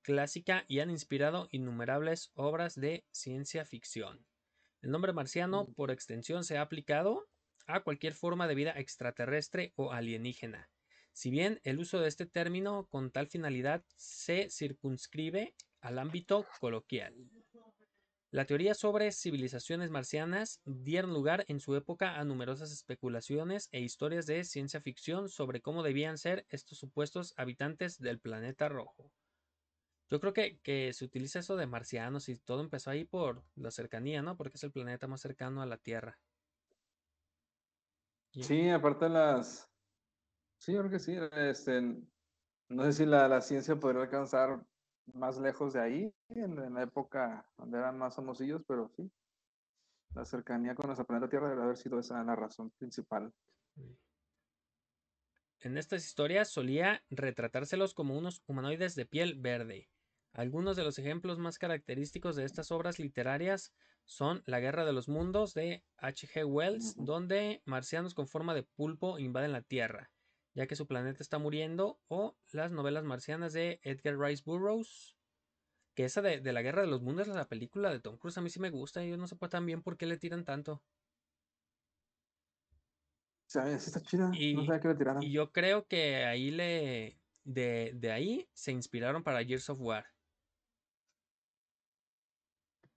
clásica y han inspirado innumerables obras de ciencia ficción. El nombre marciano, Mm. por extensión, se ha aplicado a cualquier forma de vida extraterrestre o alienígena. Si bien el uso de este término con tal finalidad se circunscribe al ámbito coloquial. La teoría sobre civilizaciones marcianas dieron lugar en su época a numerosas especulaciones e historias de ciencia ficción sobre cómo debían ser estos supuestos habitantes del planeta rojo. Yo creo que, que se utiliza eso de marcianos y todo empezó ahí por la cercanía, ¿no? Porque es el planeta más cercano a la Tierra. Y- Sí, aparte las... Sí, yo creo que sí. Este, no sé si la, la ciencia podría alcanzar más lejos de ahí, en, en la época donde eran más famosillos, pero sí. La cercanía con nuestro planeta Tierra debe haber sido esa la razón principal. En estas historias solía retratárselos como unos humanoides de piel verde. Algunos de los ejemplos más característicos de estas obras literarias son La Guerra de los Mundos de H.G. Wells, donde marcianos con forma de pulpo invaden la Tierra, ya que su planeta está muriendo, o las novelas marcianas de Edgar Rice Burroughs, que esa de, de La Guerra de los Mundos, la película de Tom Cruise, a mí sí me gusta, y yo no sé tan bien por qué le tiran tanto. Sí está chida. Y- no sabía que le tiraran. Y yo creo que ahí le. De, de ahí se inspiraron para Gears of War.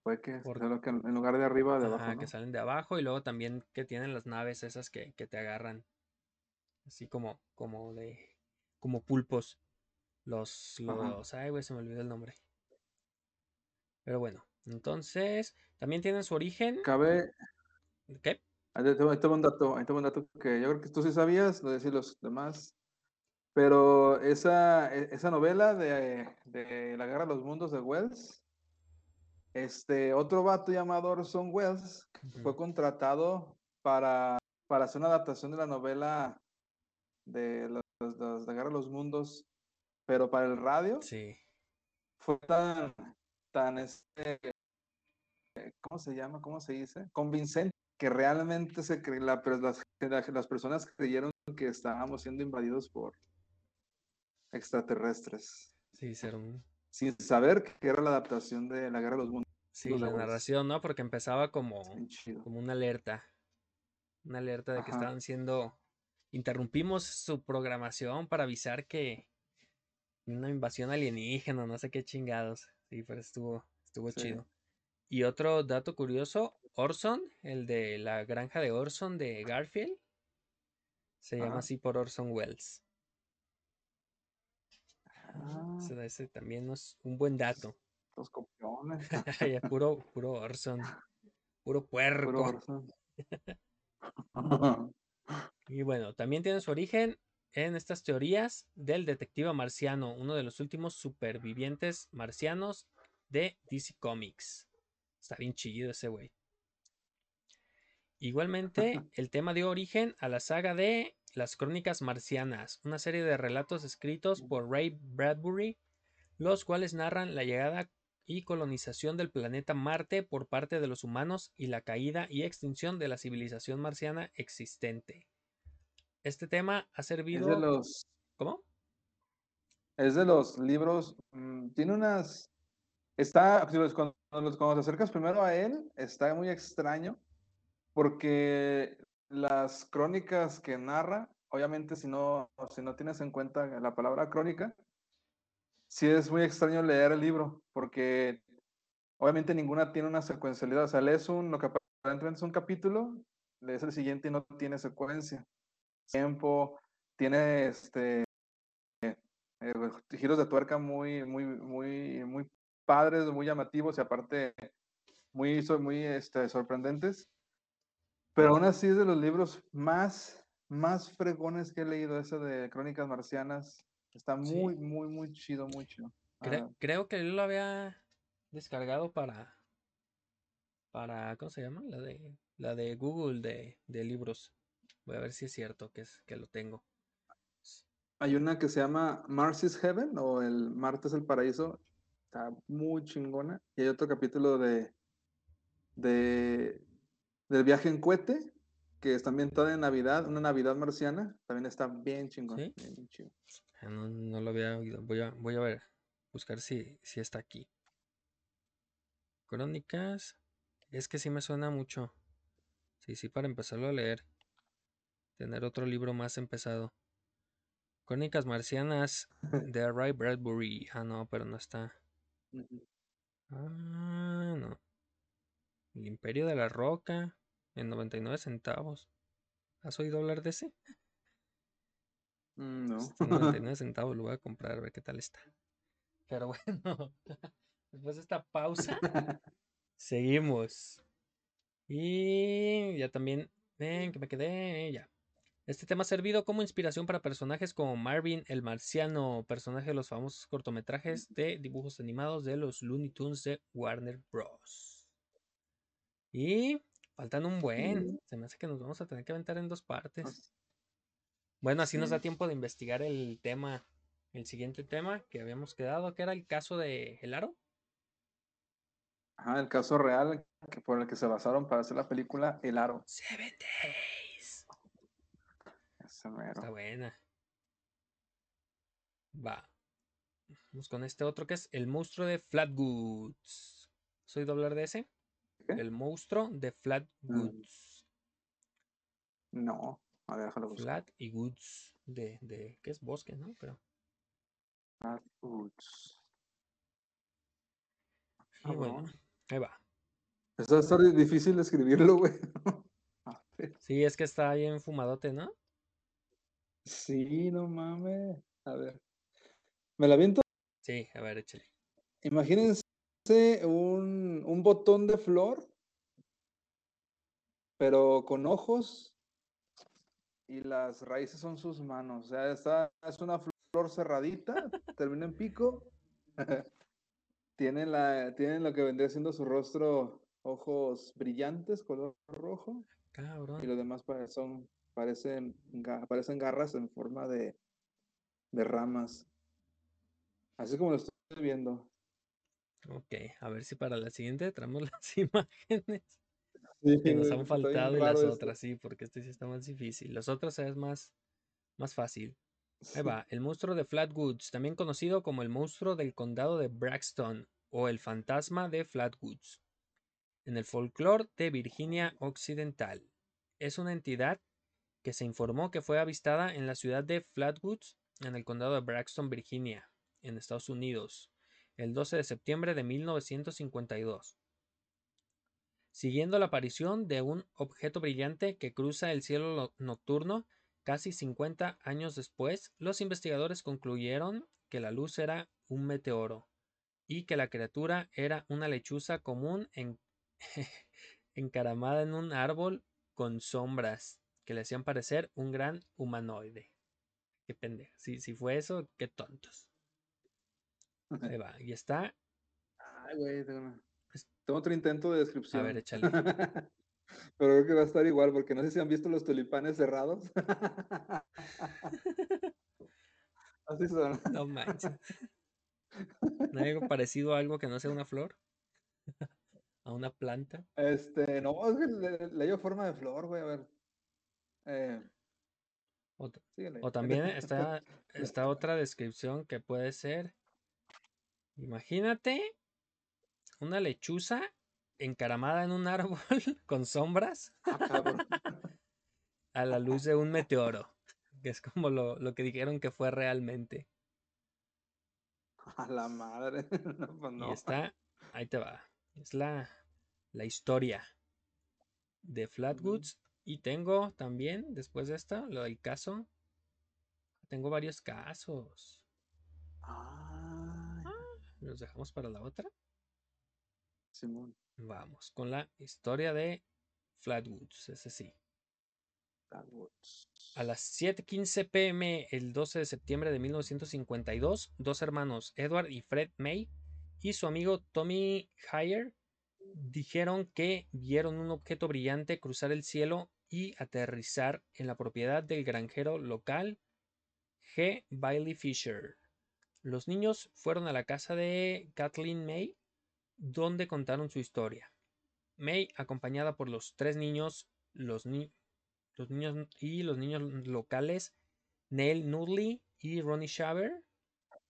Fue que, por- solo que en lugar de arriba, de Ajá, abajo, ¿no? que salen de abajo y luego también que tienen las naves esas que, que te agarran. Así como, como de. como pulpos. Los. Ajá. los ay, güey, se me olvidó el nombre. Pero bueno. Entonces. También tienen su origen. Cabe, ¿Qué? ahí te, ahí te un dato, ahí te un dato que yo creo que tú sí sabías, lo decir los demás. Pero esa, e- esa novela de, de La Guerra de los Mundos de Wells, este otro vato llamado Orson Welles fue contratado para, para hacer una adaptación de la novela de los, los- La Guerra de los Mundos, pero para el radio Sí. fue tan, tan este, ¿cómo se llama? ¿Cómo se dice? Convincente que realmente se cre- la, las, la- las personas creyeron que estábamos siendo invadidos por extraterrestres, Sí, hicieron. sin saber que era la adaptación de la Guerra de los Mundos. Sí, los la narración, ¿no? Porque empezaba como. Como una alerta. Una alerta de que estaban siendo. Interrumpimos su programación para avisar que una invasión alienígena, no sé qué chingados. Sí, pero estuvo, estuvo Sí. chido. Y otro dato curioso, Orson, el de la granja de Orson de Garfield, se llama así por Orson Welles. Ah, ese también es un buen dato. Los copiones. [laughs] Ya, puro, puro Orson. Puro puerco. puro Orson. [laughs] [laughs] Y bueno, también tiene su origen en estas teorías del detective marciano, uno de los últimos supervivientes marcianos de DC Comics. Está bien chido ese güey. Igualmente, el tema dio origen a la saga de Las Crónicas Marcianas, una serie de relatos escritos por Ray Bradbury, los cuales narran la llegada y colonización del planeta Marte por parte de los humanos y la caída y extinción de la civilización marciana existente. Este tema ha Es servido... de los, ¿Cómo? es de los libros, mm, tiene unas, está, cuando, cuando te acercas primero a él, está muy extraño, porque las crónicas que narra, obviamente si no, si no tienes en cuenta la palabra crónica, sí es muy extraño leer el libro, porque obviamente ninguna tiene una secuencialidad, o sea, lees un, lo que aparentemente es un capítulo, lees el siguiente y no tiene secuencia. Tiempo, tiene este eh, giros de tuerca muy, muy, muy, muy padres, muy llamativos y aparte muy, muy este, sorprendentes. Pero aún así es de los libros más, más fregones que he leído, ese de Crónicas Marcianas. Está Sí. muy, muy, muy chido, muy chido. Cre- Ah, creo que él lo había descargado para... Para... ¿Cómo se llama? La de, la de Google de, de libros. Voy a ver si es cierto que, es, que lo tengo. hay una que se llama Mars is Heaven o el Marte es el Paraíso. Está muy chingona. Y hay otro capítulo de, de del viaje en cohete, que está ambientada en Navidad, una Navidad marciana. También está bien chingón. ¿Sí? bien, bien chido. Ah, No, no lo había oído. Voy a, voy a ver. Buscar si, si está aquí. Crónicas. Es que sí me suena mucho. Sí, sí, para empezarlo a leer. Tener otro libro más empezado. Crónicas marcianas [laughs] de Ray Bradbury. Ah, no, pero no está. Ah, no. El Imperio de la Roca. En 99 centavos. ¿Has oído hablar de ese? Mm, No. Está en 99 [laughs] centavos. Lo voy a comprar a ver qué tal está. Pero bueno. [laughs] Después de esta pausa. Seguimos. Y ya también, ven que me quedé, ya. Este tema ha servido como inspiración para personajes como Marvin el Marciano, personaje de los famosos cortometrajes de dibujos animados de los Looney Tunes de Warner Bros. Y faltan un buen. Se me hace que nos vamos a tener que aventar en dos partes. Bueno, así nos da tiempo de investigar el tema, el siguiente tema que habíamos quedado, que era el caso de El Aro. Ajá, el caso real que por el que se basaron para hacer la película El Aro. Seven Days. Está buena. Va. Vamos con este otro que es el monstruo de Flatwoods. ¿Has oído hablar de ese? El monstruo de Flatwoods. No, a ver, déjalo buscar. Flat y Woods. De, de, ¿qué es? Bosque, ¿no? Pero. Flatwoods. Y bueno, Cabrón. ahí va. Eso va a estar difícil de escribirlo, güey. [laughs] A ver. Sí, es que está ahí en fumadote, ¿no? Sí, no mames. A ver. Me la viento. Sí, a ver, échale. Imagínense un, un botón de flor, pero con ojos y las raíces son sus manos. O sea, es una flor cerradita, [laughs] termina en pico. [laughs] tiene, la, tiene lo que vendría siendo su rostro, ojos brillantes, color rojo, y Cabrón. los demás son, parecen, parecen garras en forma de, de ramas. Así como lo estoy viendo. Ok, a ver si para la siguiente traemos [laughs] las imágenes. Sí, que nos han faltado y las otras, sí, porque este sí está más difícil. Los otros es más, más fácil. Ahí va, el monstruo de Flatwoods, también conocido como el monstruo del condado de Braxton o el fantasma de Flatwoods. En el folclore de Virginia Occidental, es una entidad que se informó que fue avistada en la ciudad de Flatwoods, en el condado de Braxton, Virginia, en Estados Unidos, el 12 de septiembre de 1952 siguiendo la aparición de un objeto brillante que cruza el cielo lo- nocturno casi 50 años después, los investigadores concluyeron que la luz era un meteoro y que la criatura era una lechuza común en- [laughs] encaramada en un árbol con sombras que le hacían parecer un gran humanoide. Qué pendejo. Si, si fue eso, qué tontos. Ahí va. Y está. Ay, güey, tengo, una- tengo otro intento de descripción. A ver, échale. [laughs] Pero creo que va a estar igual, porque no sé si han visto los tulipanes cerrados. [laughs] Así son. No manches. ¿No hay algo parecido a algo que no sea una flor? [laughs] ¿A una planta? Este, no, es que le, le dio forma de flor, güey, a ver. Eh, O, o también está, está otra descripción que puede ser. Imagínate una lechuza encaramada en un árbol [laughs] con sombras Ah, a la luz de un meteoro, que es como lo, lo que dijeron que fue realmente. A la madre. [laughs] No, pues Y no. está, ahí te va. Es la, la historia de Flatwoods. Y tengo también, después de esta, lo del caso. Tengo varios casos. Ah, ¿Los dejamos para la otra? Simón. Vamos, con la historia de Flatwoods, ese sí. Dagwoods. A las 7:15 pm el 12 de septiembre de 1952, dos hermanos, Edward y Fred May, y su amigo Tommy Heyer, dijeron que vieron un objeto brillante cruzar el cielo y aterrizar en la propiedad del granjero local G. Bailey Fisher. Los niños fueron a la casa de Kathleen May, donde contaron su historia. May, acompañada por los tres niños, los, ni- los niños y los niños locales Neil Nudley y Ronnie Shaver,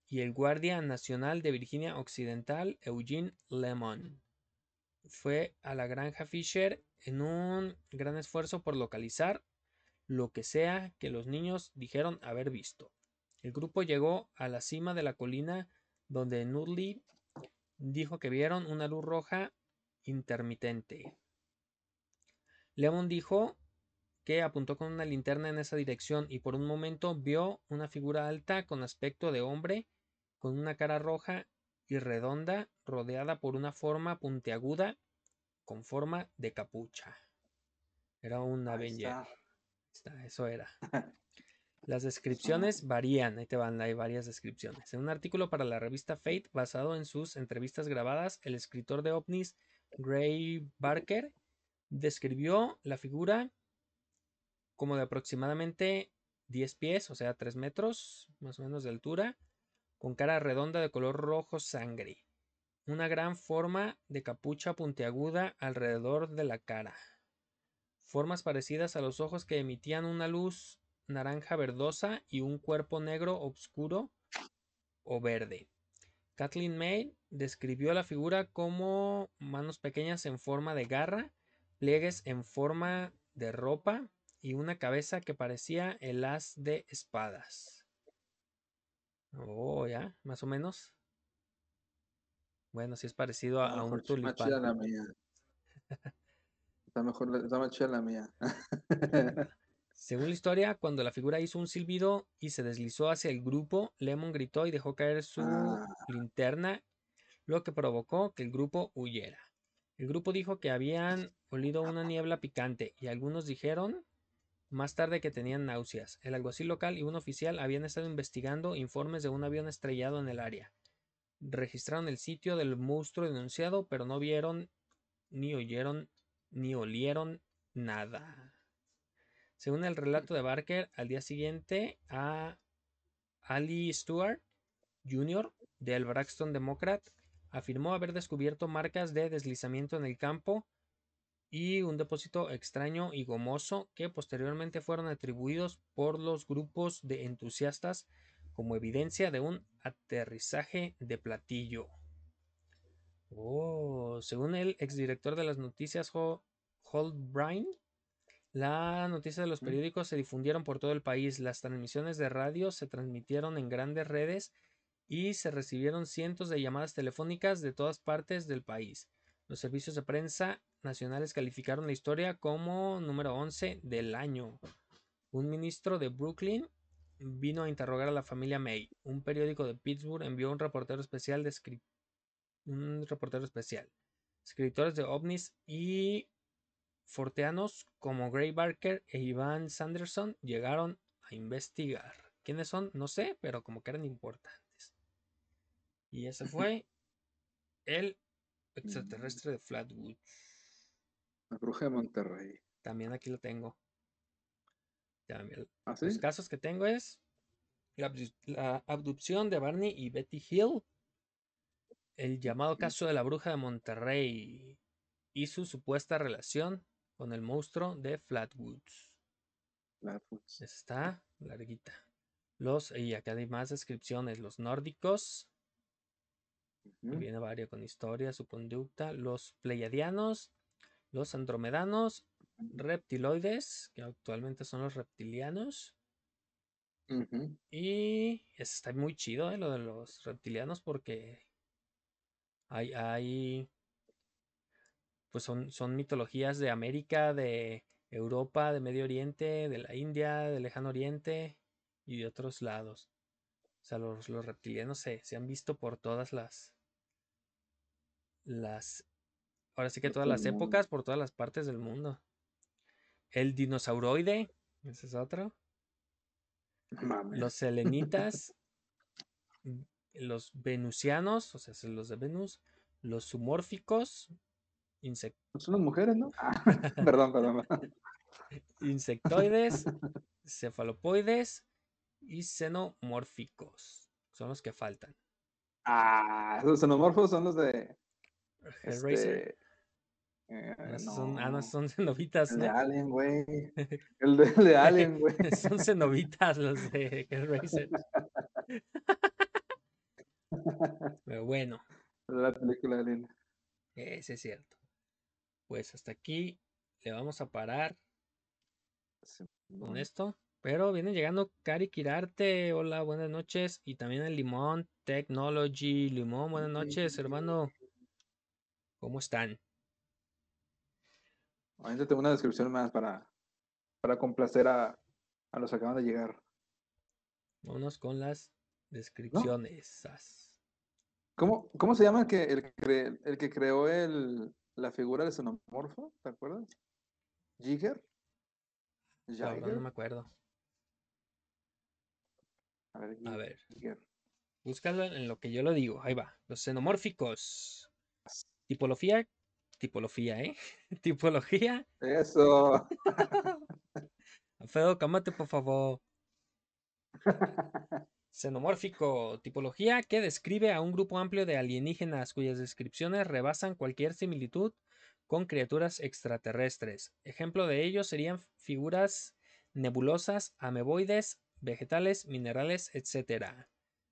y el guardia nacional de Virginia Occidental Eugene Lemon. Fue a la granja Fisher en un gran esfuerzo por localizar lo que sea que los niños dijeron haber visto. El grupo llegó a la cima de la colina donde Nudley dijo que vieron una luz roja intermitente. Lemon dijo que apuntó con una linterna en esa dirección y por un momento vio una figura alta con aspecto de hombre, con una cara roja y redonda, rodeada por una forma puntiaguda con forma de capucha. Era un Avenger. está. Está, eso era. [laughs] Las descripciones varían, ahí te van, hay varias descripciones. En un artículo para la revista Fate, basado en sus entrevistas grabadas, el escritor de ovnis Gray Barker describió la figura como de aproximadamente 10 pies, o sea, 3 metros más o menos de altura, con cara redonda de color rojo sangre, una gran forma de capucha puntiaguda alrededor de la cara, formas parecidas a los ojos que emitían una luz naranja verdosa y un cuerpo negro oscuro o verde. Kathleen May describió la figura como manos pequeñas en forma de garra, pliegues en forma de ropa y una cabeza que parecía el as de espadas. Oh, ya, más o menos. Bueno, sí es parecido a, A un mejor está más chida tulipán. la mía. [laughs] Está mejor, está más chida la mía. [laughs] Según la historia, cuando la figura hizo un silbido y se deslizó hacia el grupo, Lemon gritó y dejó caer su Ah. linterna, lo que provocó que el grupo huyera. El grupo dijo que habían olido una niebla picante y algunos dijeron más tarde que tenían náuseas. El alguacil local y un oficial habían estado investigando informes de un avión estrellado en el área. Registraron el sitio del monstruo denunciado, pero no vieron, ni oyeron, ni olieron nada. Según el relato de Barker, al día siguiente a Ali Stewart Jr. del Braxton Democrat afirmó haber descubierto marcas de deslizamiento en el campo y un depósito extraño y gomoso que posteriormente fueron atribuidos por los grupos de entusiastas como evidencia de un aterrizaje de platillo. Oh, según el exdirector de las noticias Ho- Holt Bryan, la noticia de los periódicos se difundieron por todo el país, las transmisiones de radio se transmitieron en grandes redes y se recibieron cientos de llamadas telefónicas de todas partes del país. Los servicios de prensa nacionales calificaron la historia como número 11 del año. Un ministro de Brooklyn vino a interrogar a la familia May. Un periódico de Pittsburgh envió un reportero especial de un reportero especial. Escritores de ovnis y forteanos como Gray Barker e Ivan Sanderson llegaron a investigar. ¿Quiénes son? No sé, pero como que eran importantes. Y ese fue [laughs] el extraterrestre de Flatwood. La bruja de Monterrey. También aquí lo tengo. También- ¿Ah, sí? Los casos que tengo es la, la abducción de Barney y Betty Hill, El llamado Ujú. caso de la bruja de Monterrey y su supuesta relación con el monstruo de Flatwoods. Flatwoods. Está larguita. Los, y acá hay más descripciones. Los nórdicos, Ujú. viene varios con historia, su conducta. Los pleiadianos, los andromedanos, reptiloides, que actualmente son los reptilianos. Y está muy chido, eh, lo de los reptilianos, porque hay, hay pues son, son mitologías de América, de Europa, de Medio Oriente, de la India, del Lejano Oriente y de otros lados. O sea, los, los reptilianos se, se han visto por todas las, las, ahora sí que todas las épocas, por todas las partes del mundo. El dinosauroide, ese es otro. Los selenitas, mm, los venusianos, o sea, los de Venus, los sumórficos, insec- Son las mujeres, ¿no? Ah, [laughs] perdón, perdón. perdón. insectoides, [laughs] cefalopoides y xenomórficos. Son los que faltan. Ah, los xenomorfos son los de. Hellraiser. Este, eh, ah, esos son, ah, no, [laughs] no, son cenobitas, el de ¿no? Alien, güey. El de, el de Alien, güey. son cenobitas los de Hellraiser. Pero bueno, de la película Alien. ese es cierto. Pues hasta aquí le vamos a parar Sí, con esto. Pero vienen llegando Cari Quirarte. Hola, buenas noches. Y también el Limón Technology. Limón, buenas noches, hermano. ¿Cómo están? Ahorita tengo una descripción más para, para complacer a, a los que acaban de llegar. Vámonos con las descripciones. ¿Cómo, cómo se llama el que, el, el que creó el, la figura del xenomorfo? ¿Te acuerdas? ¿Jigger? No me acuerdo. A ver, A Giger, ver, Giger. búscalo en lo que yo lo digo. Ahí va. Los xenomórficos. Tipología. Tipología, ¿eh? [laughs] Tipología. Eso. [laughs] Alfredo, cámate, por favor. [laughs] Xenomórfico, tipología que describe a un grupo amplio de alienígenas cuyas descripciones rebasan cualquier similitud con criaturas extraterrestres. Ejemplo de ello serían figuras nebulosas, ameboides, vegetales, minerales, etc.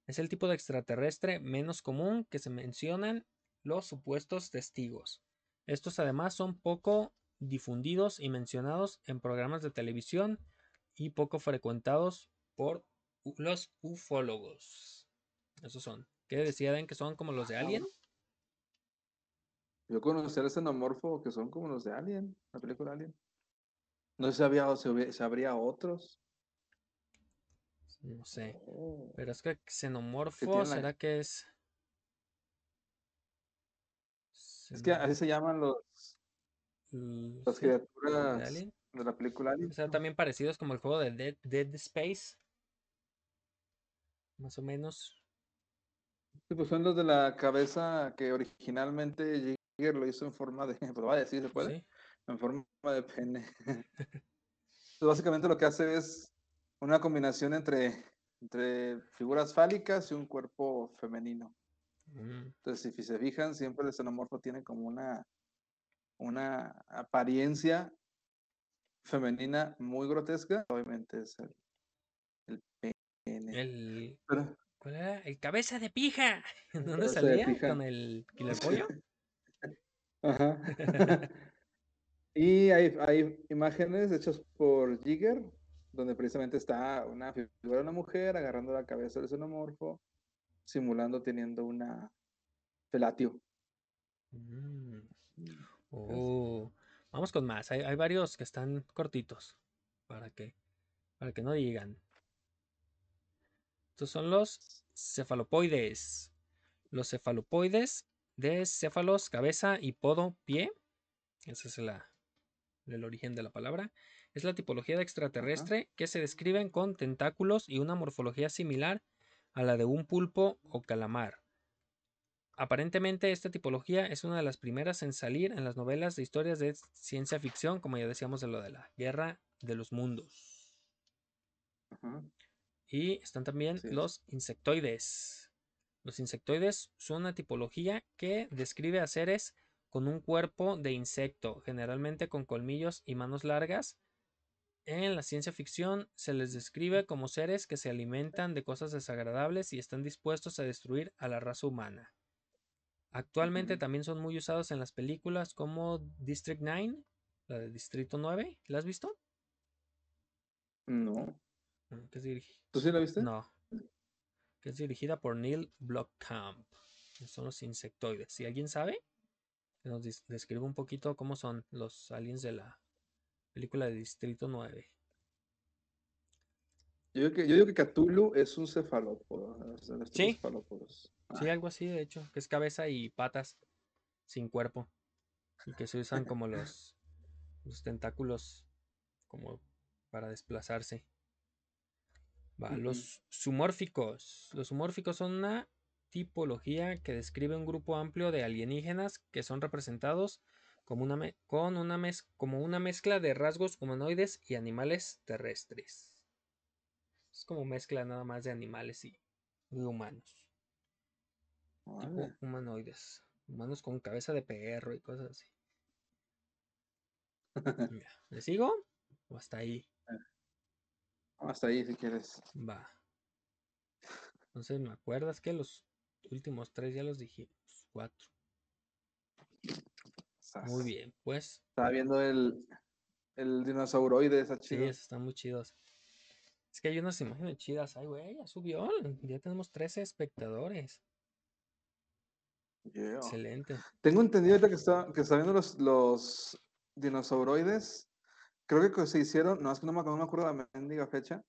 Es el tipo de extraterrestre menos común que se mencionan los supuestos testigos. Estos además son poco difundidos y mencionados en programas de televisión y poco frecuentados por los ufólogos. Esos son. ¿Qué decían que son como los de Alien? Yo conocí al xenomorfo que son como los de Alien, la película Alien. No sé si, habría otros. No sé. Oh, Pero es que xenomorfo, la- ¿será que es? Es que así se llaman los, las sí, ¿de criaturas de la película Alien. O sea, también parecidos como el juego de Dead, Dead Space. Más o menos. Sí, pues son los de la cabeza que originalmente Jigger lo hizo en forma de, [laughs] pues lo voy a decir, ¿se puede? sí. En forma de pene. Pues [laughs] básicamente lo que hace es una combinación entre, entre figuras fálicas y un cuerpo femenino. Mm, Entonces, si se fijan, siempre el xenomorfo tiene como una, una apariencia femenina muy grotesca. Obviamente es el, el pene. El, Pero- ¿cuál era? El cabeza de pija. [laughs] ¿Dónde salía? Con el [laughs] killer pollo. Ajá. [laughs] y hay, hay imágenes hechas por Jigger, donde precisamente está una figura de una mujer agarrando la cabeza del xenomorfo, simulando teniendo una felatio. Mm. Oh, vamos con más. Hay, hay varios que están cortitos para que, para que no digan. Estos son los cefalopoides. Los cefalopoides de céfalos, cabeza y podo, pie. Ese es la- el origen de la palabra. Es la tipología de extraterrestre que se describen con tentáculos y una morfología similar a la de un pulpo o calamar. Aparentemente esta tipología es una de las primeras en salir en las novelas de historias de ciencia ficción, como ya decíamos de lo de la guerra de los mundos. Ajá. Y están también los insectoides. Los insectoides son una tipología que describe a seres con un cuerpo de insecto, generalmente con colmillos y manos largas. En la ciencia ficción se les describe como seres que se alimentan de cosas desagradables y están dispuestos a destruir a la raza humana. Actualmente también son muy usados en las películas como District 9, la de Distrito 9. ¿La has visto? No. Que es dirigi- ¿Tú sí la viste? No. Que es dirigida por Neil Blomkamp. Son los insectoides. Si alguien sabe, que nos describe un poquito cómo son los aliens de la película de Distrito 9. Yo digo que, yo digo que Cthulhu es un cefalópodo. Sí. cefalópodos. Sí, algo así, de hecho, que es cabeza y patas sin cuerpo. Y que se usan como los, los tentáculos como para desplazarse. Va, los zoomórficos. Los zoomórficos son una tipología que describe un grupo amplio de alienígenas que son representados como una, con una mez- como una mezcla de rasgos humanoides y animales terrestres. Es como mezcla nada más de animales y y humanos. Tipo humanoides. Humanos con cabeza de perro y cosas así. [laughs] ¿Le sigo? ¿O hasta ahí? Hasta ahí si quieres. Va. Entonces, ¿me acuerdas que los últimos tres ya los dijimos? Cuatro. Sas. Muy bien, pues. Estaba viendo el, el dinosauroide, Sí, chido. esos están muy chidos. Es que hay unas imágenes chidas. Ay, güey, ya subió. Ya tenemos 13 espectadores. Yeah. Excelente. Tengo entendido ahorita que está, que está viendo los, los dinosauroides. Creo que se hicieron, no, es que no me, acuerdo- no me acuerdo la mendiga fecha.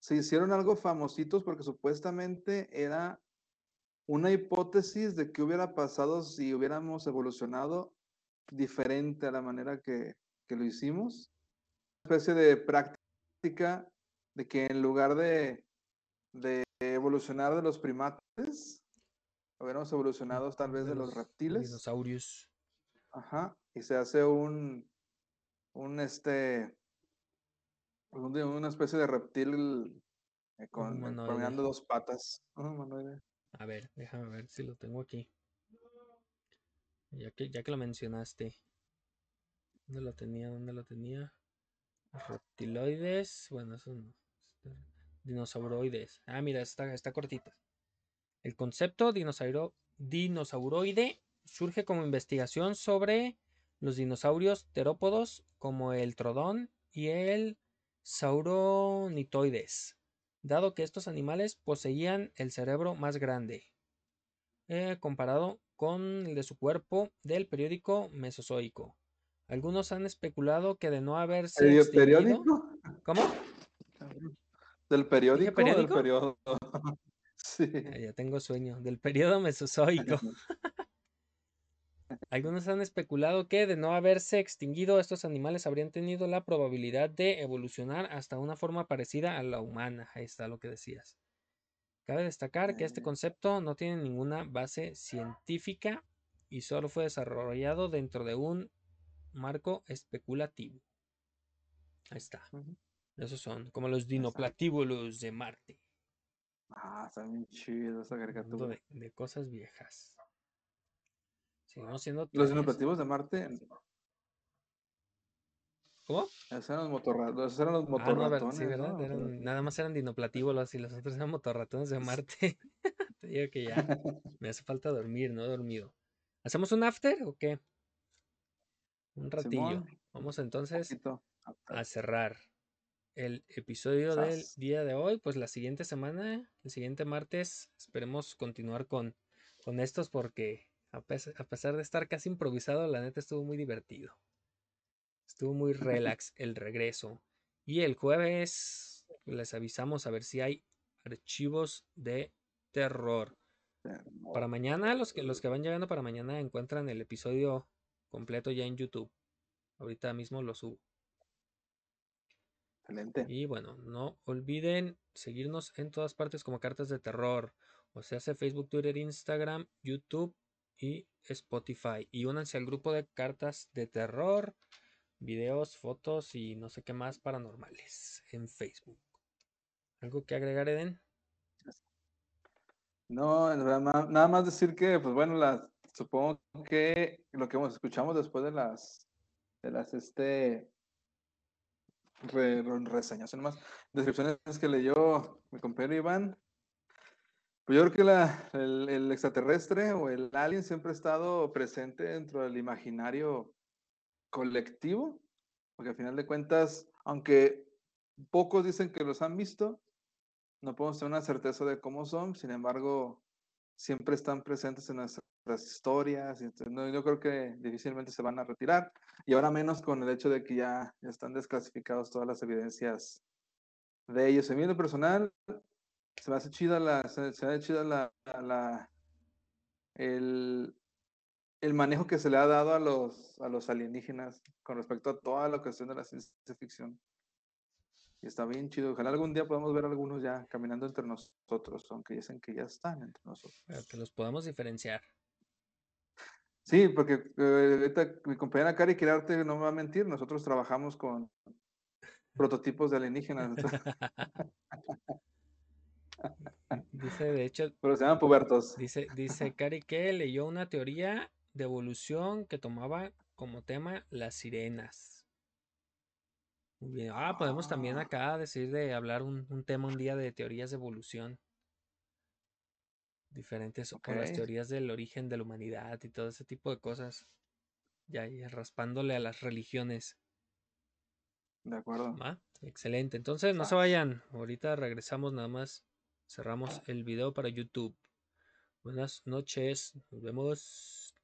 Se hicieron algo famositos porque supuestamente era una hipótesis de qué hubiera pasado si hubiéramos evolucionado diferente a la manera que, que lo hicimos. Una especie de práctica de que en lugar de, de evolucionar de los primates, hubiéramos evolucionado tal vez de, los, reptiles. Dinosaurios. Ajá, y se hace un, un este, un una especie de reptil eh, con, eh, dos patas. A ver, déjame ver si lo tengo aquí. Ya que, ya que lo mencionaste. ¿Dónde lo tenía? ¿Dónde lo tenía? Reptiloides. Bueno, eso no. Este, Dinosauroides. Ah, mira, está, está cortita. El concepto dinosauro, dinosauroide surge como investigación sobre los dinosaurios terópodos como el trodón y el sauronitoides, dado que estos animales poseían el cerebro más grande, eh, comparado con el de su cuerpo del periódico Mesozoico. Algunos han especulado que de no haberse ¿Perio- extinguido... ¿Periódico? ¿Cómo? ¿Del periódico? o periódico? Del periodo. [laughs] sí. Ah, Ya tengo sueño. Del periodo Mesozoico. [laughs] Algunos han especulado que de no haberse extinguido, estos animales habrían tenido la probabilidad de evolucionar hasta una forma parecida a la humana. Ahí está lo que decías. Cabe destacar que este concepto no tiene ninguna base científica y solo fue desarrollado dentro de un marco especulativo. Ahí está. Esos son como los dinoplatíbulos de Marte. Ah, está bien chido esa caricatura. de, de cosas viejas. Seguimos siendo Los tres. dinoplativos de Marte, ¿Cómo? esos eran los, motorra- esos eran los Ah, no, motorratones, sí, ¿verdad? nada más eran dinoplatíbulos y los otros eran motorratones de Marte. [laughs] Te digo que ya [laughs] me hace falta dormir, no he dormido. ¿Hacemos un after o qué? Un ratillo. Simón, Vamos entonces poquito. a cerrar el episodio del día de hoy. Pues la siguiente semana, el siguiente martes, esperemos continuar con, con estos porque a, pes- a pesar de estar casi improvisado, la neta estuvo muy divertido. Estuvo muy [laughs] relax el regreso. Y el jueves les avisamos a ver si hay archivos de terror. Para mañana, los que, los que van llegando para mañana encuentran el episodio completo ya en YouTube. Ahorita mismo lo subo. Excelente. Y bueno, no olviden seguirnos en todas partes como Cartas de Terror. O sea, hace Facebook, Twitter, Instagram, YouTube y Spotify. Y únanse al grupo de Cartas de Terror, videos, fotos y no sé qué más paranormales en Facebook. ¿Algo que agregar, Eden? No, nada más decir que, pues bueno, las, supongo que lo que escuchamos después de las, de las, este, re- re- reseñas, descripciones que leyó mi compañero Iván, pues yo creo que la, el, el extraterrestre o el alien siempre ha estado presente dentro del imaginario colectivo, porque al final de cuentas, aunque pocos dicen que los han visto, no podemos tener una certeza de cómo son, sin embargo, siempre están presentes en nuestras historias, y entonces, no, yo creo que difícilmente se van a retirar, y ahora menos con el hecho de que ya, están desclasificados todas las evidencias de ellos. En lo personal, se me hace chida la, se, se me hace chida la, la- el, el manejo que se le ha dado a los, a los alienígenas con respecto a toda la cuestión de la ciencia ficción. Y está bien chido. Ojalá algún día podamos ver algunos ya caminando entre nosotros, aunque dicen que ya están entre nosotros. Que los podamos diferenciar. Sí, porque eh, ahorita mi compañera Cari Quirarte no me va a mentir, nosotros trabajamos con prototipos de alienígenas, [laughs] [laughs] Dice, de hecho, pero se llaman pubertos. dice, dice Cari que leyó una teoría de evolución que tomaba como tema las sirenas. Muy bien. Ah, podemos también Ah. acá decir de hablar un, un tema un día de teorías de evolución. Diferentes o las teorías del origen de la humanidad y todo ese tipo de cosas. Ya, ya raspándole a las religiones. De acuerdo. ¿Va? Excelente. Entonces no se Sas. vayan. Ahorita regresamos nada más. Cerramos el video para YouTube. Buenas noches. Nos vemos.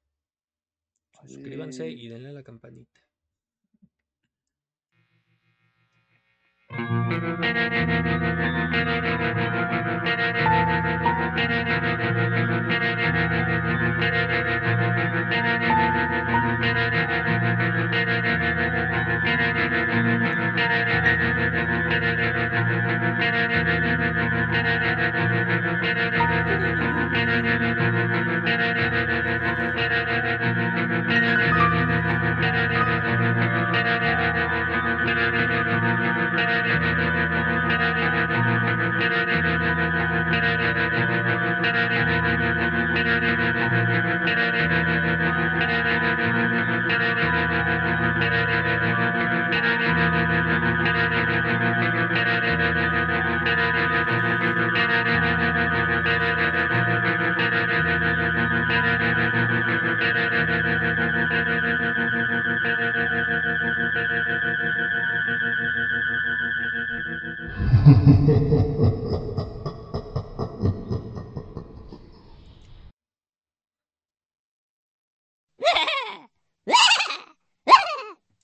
Suscríbanse y denle a la campanita. Ha ha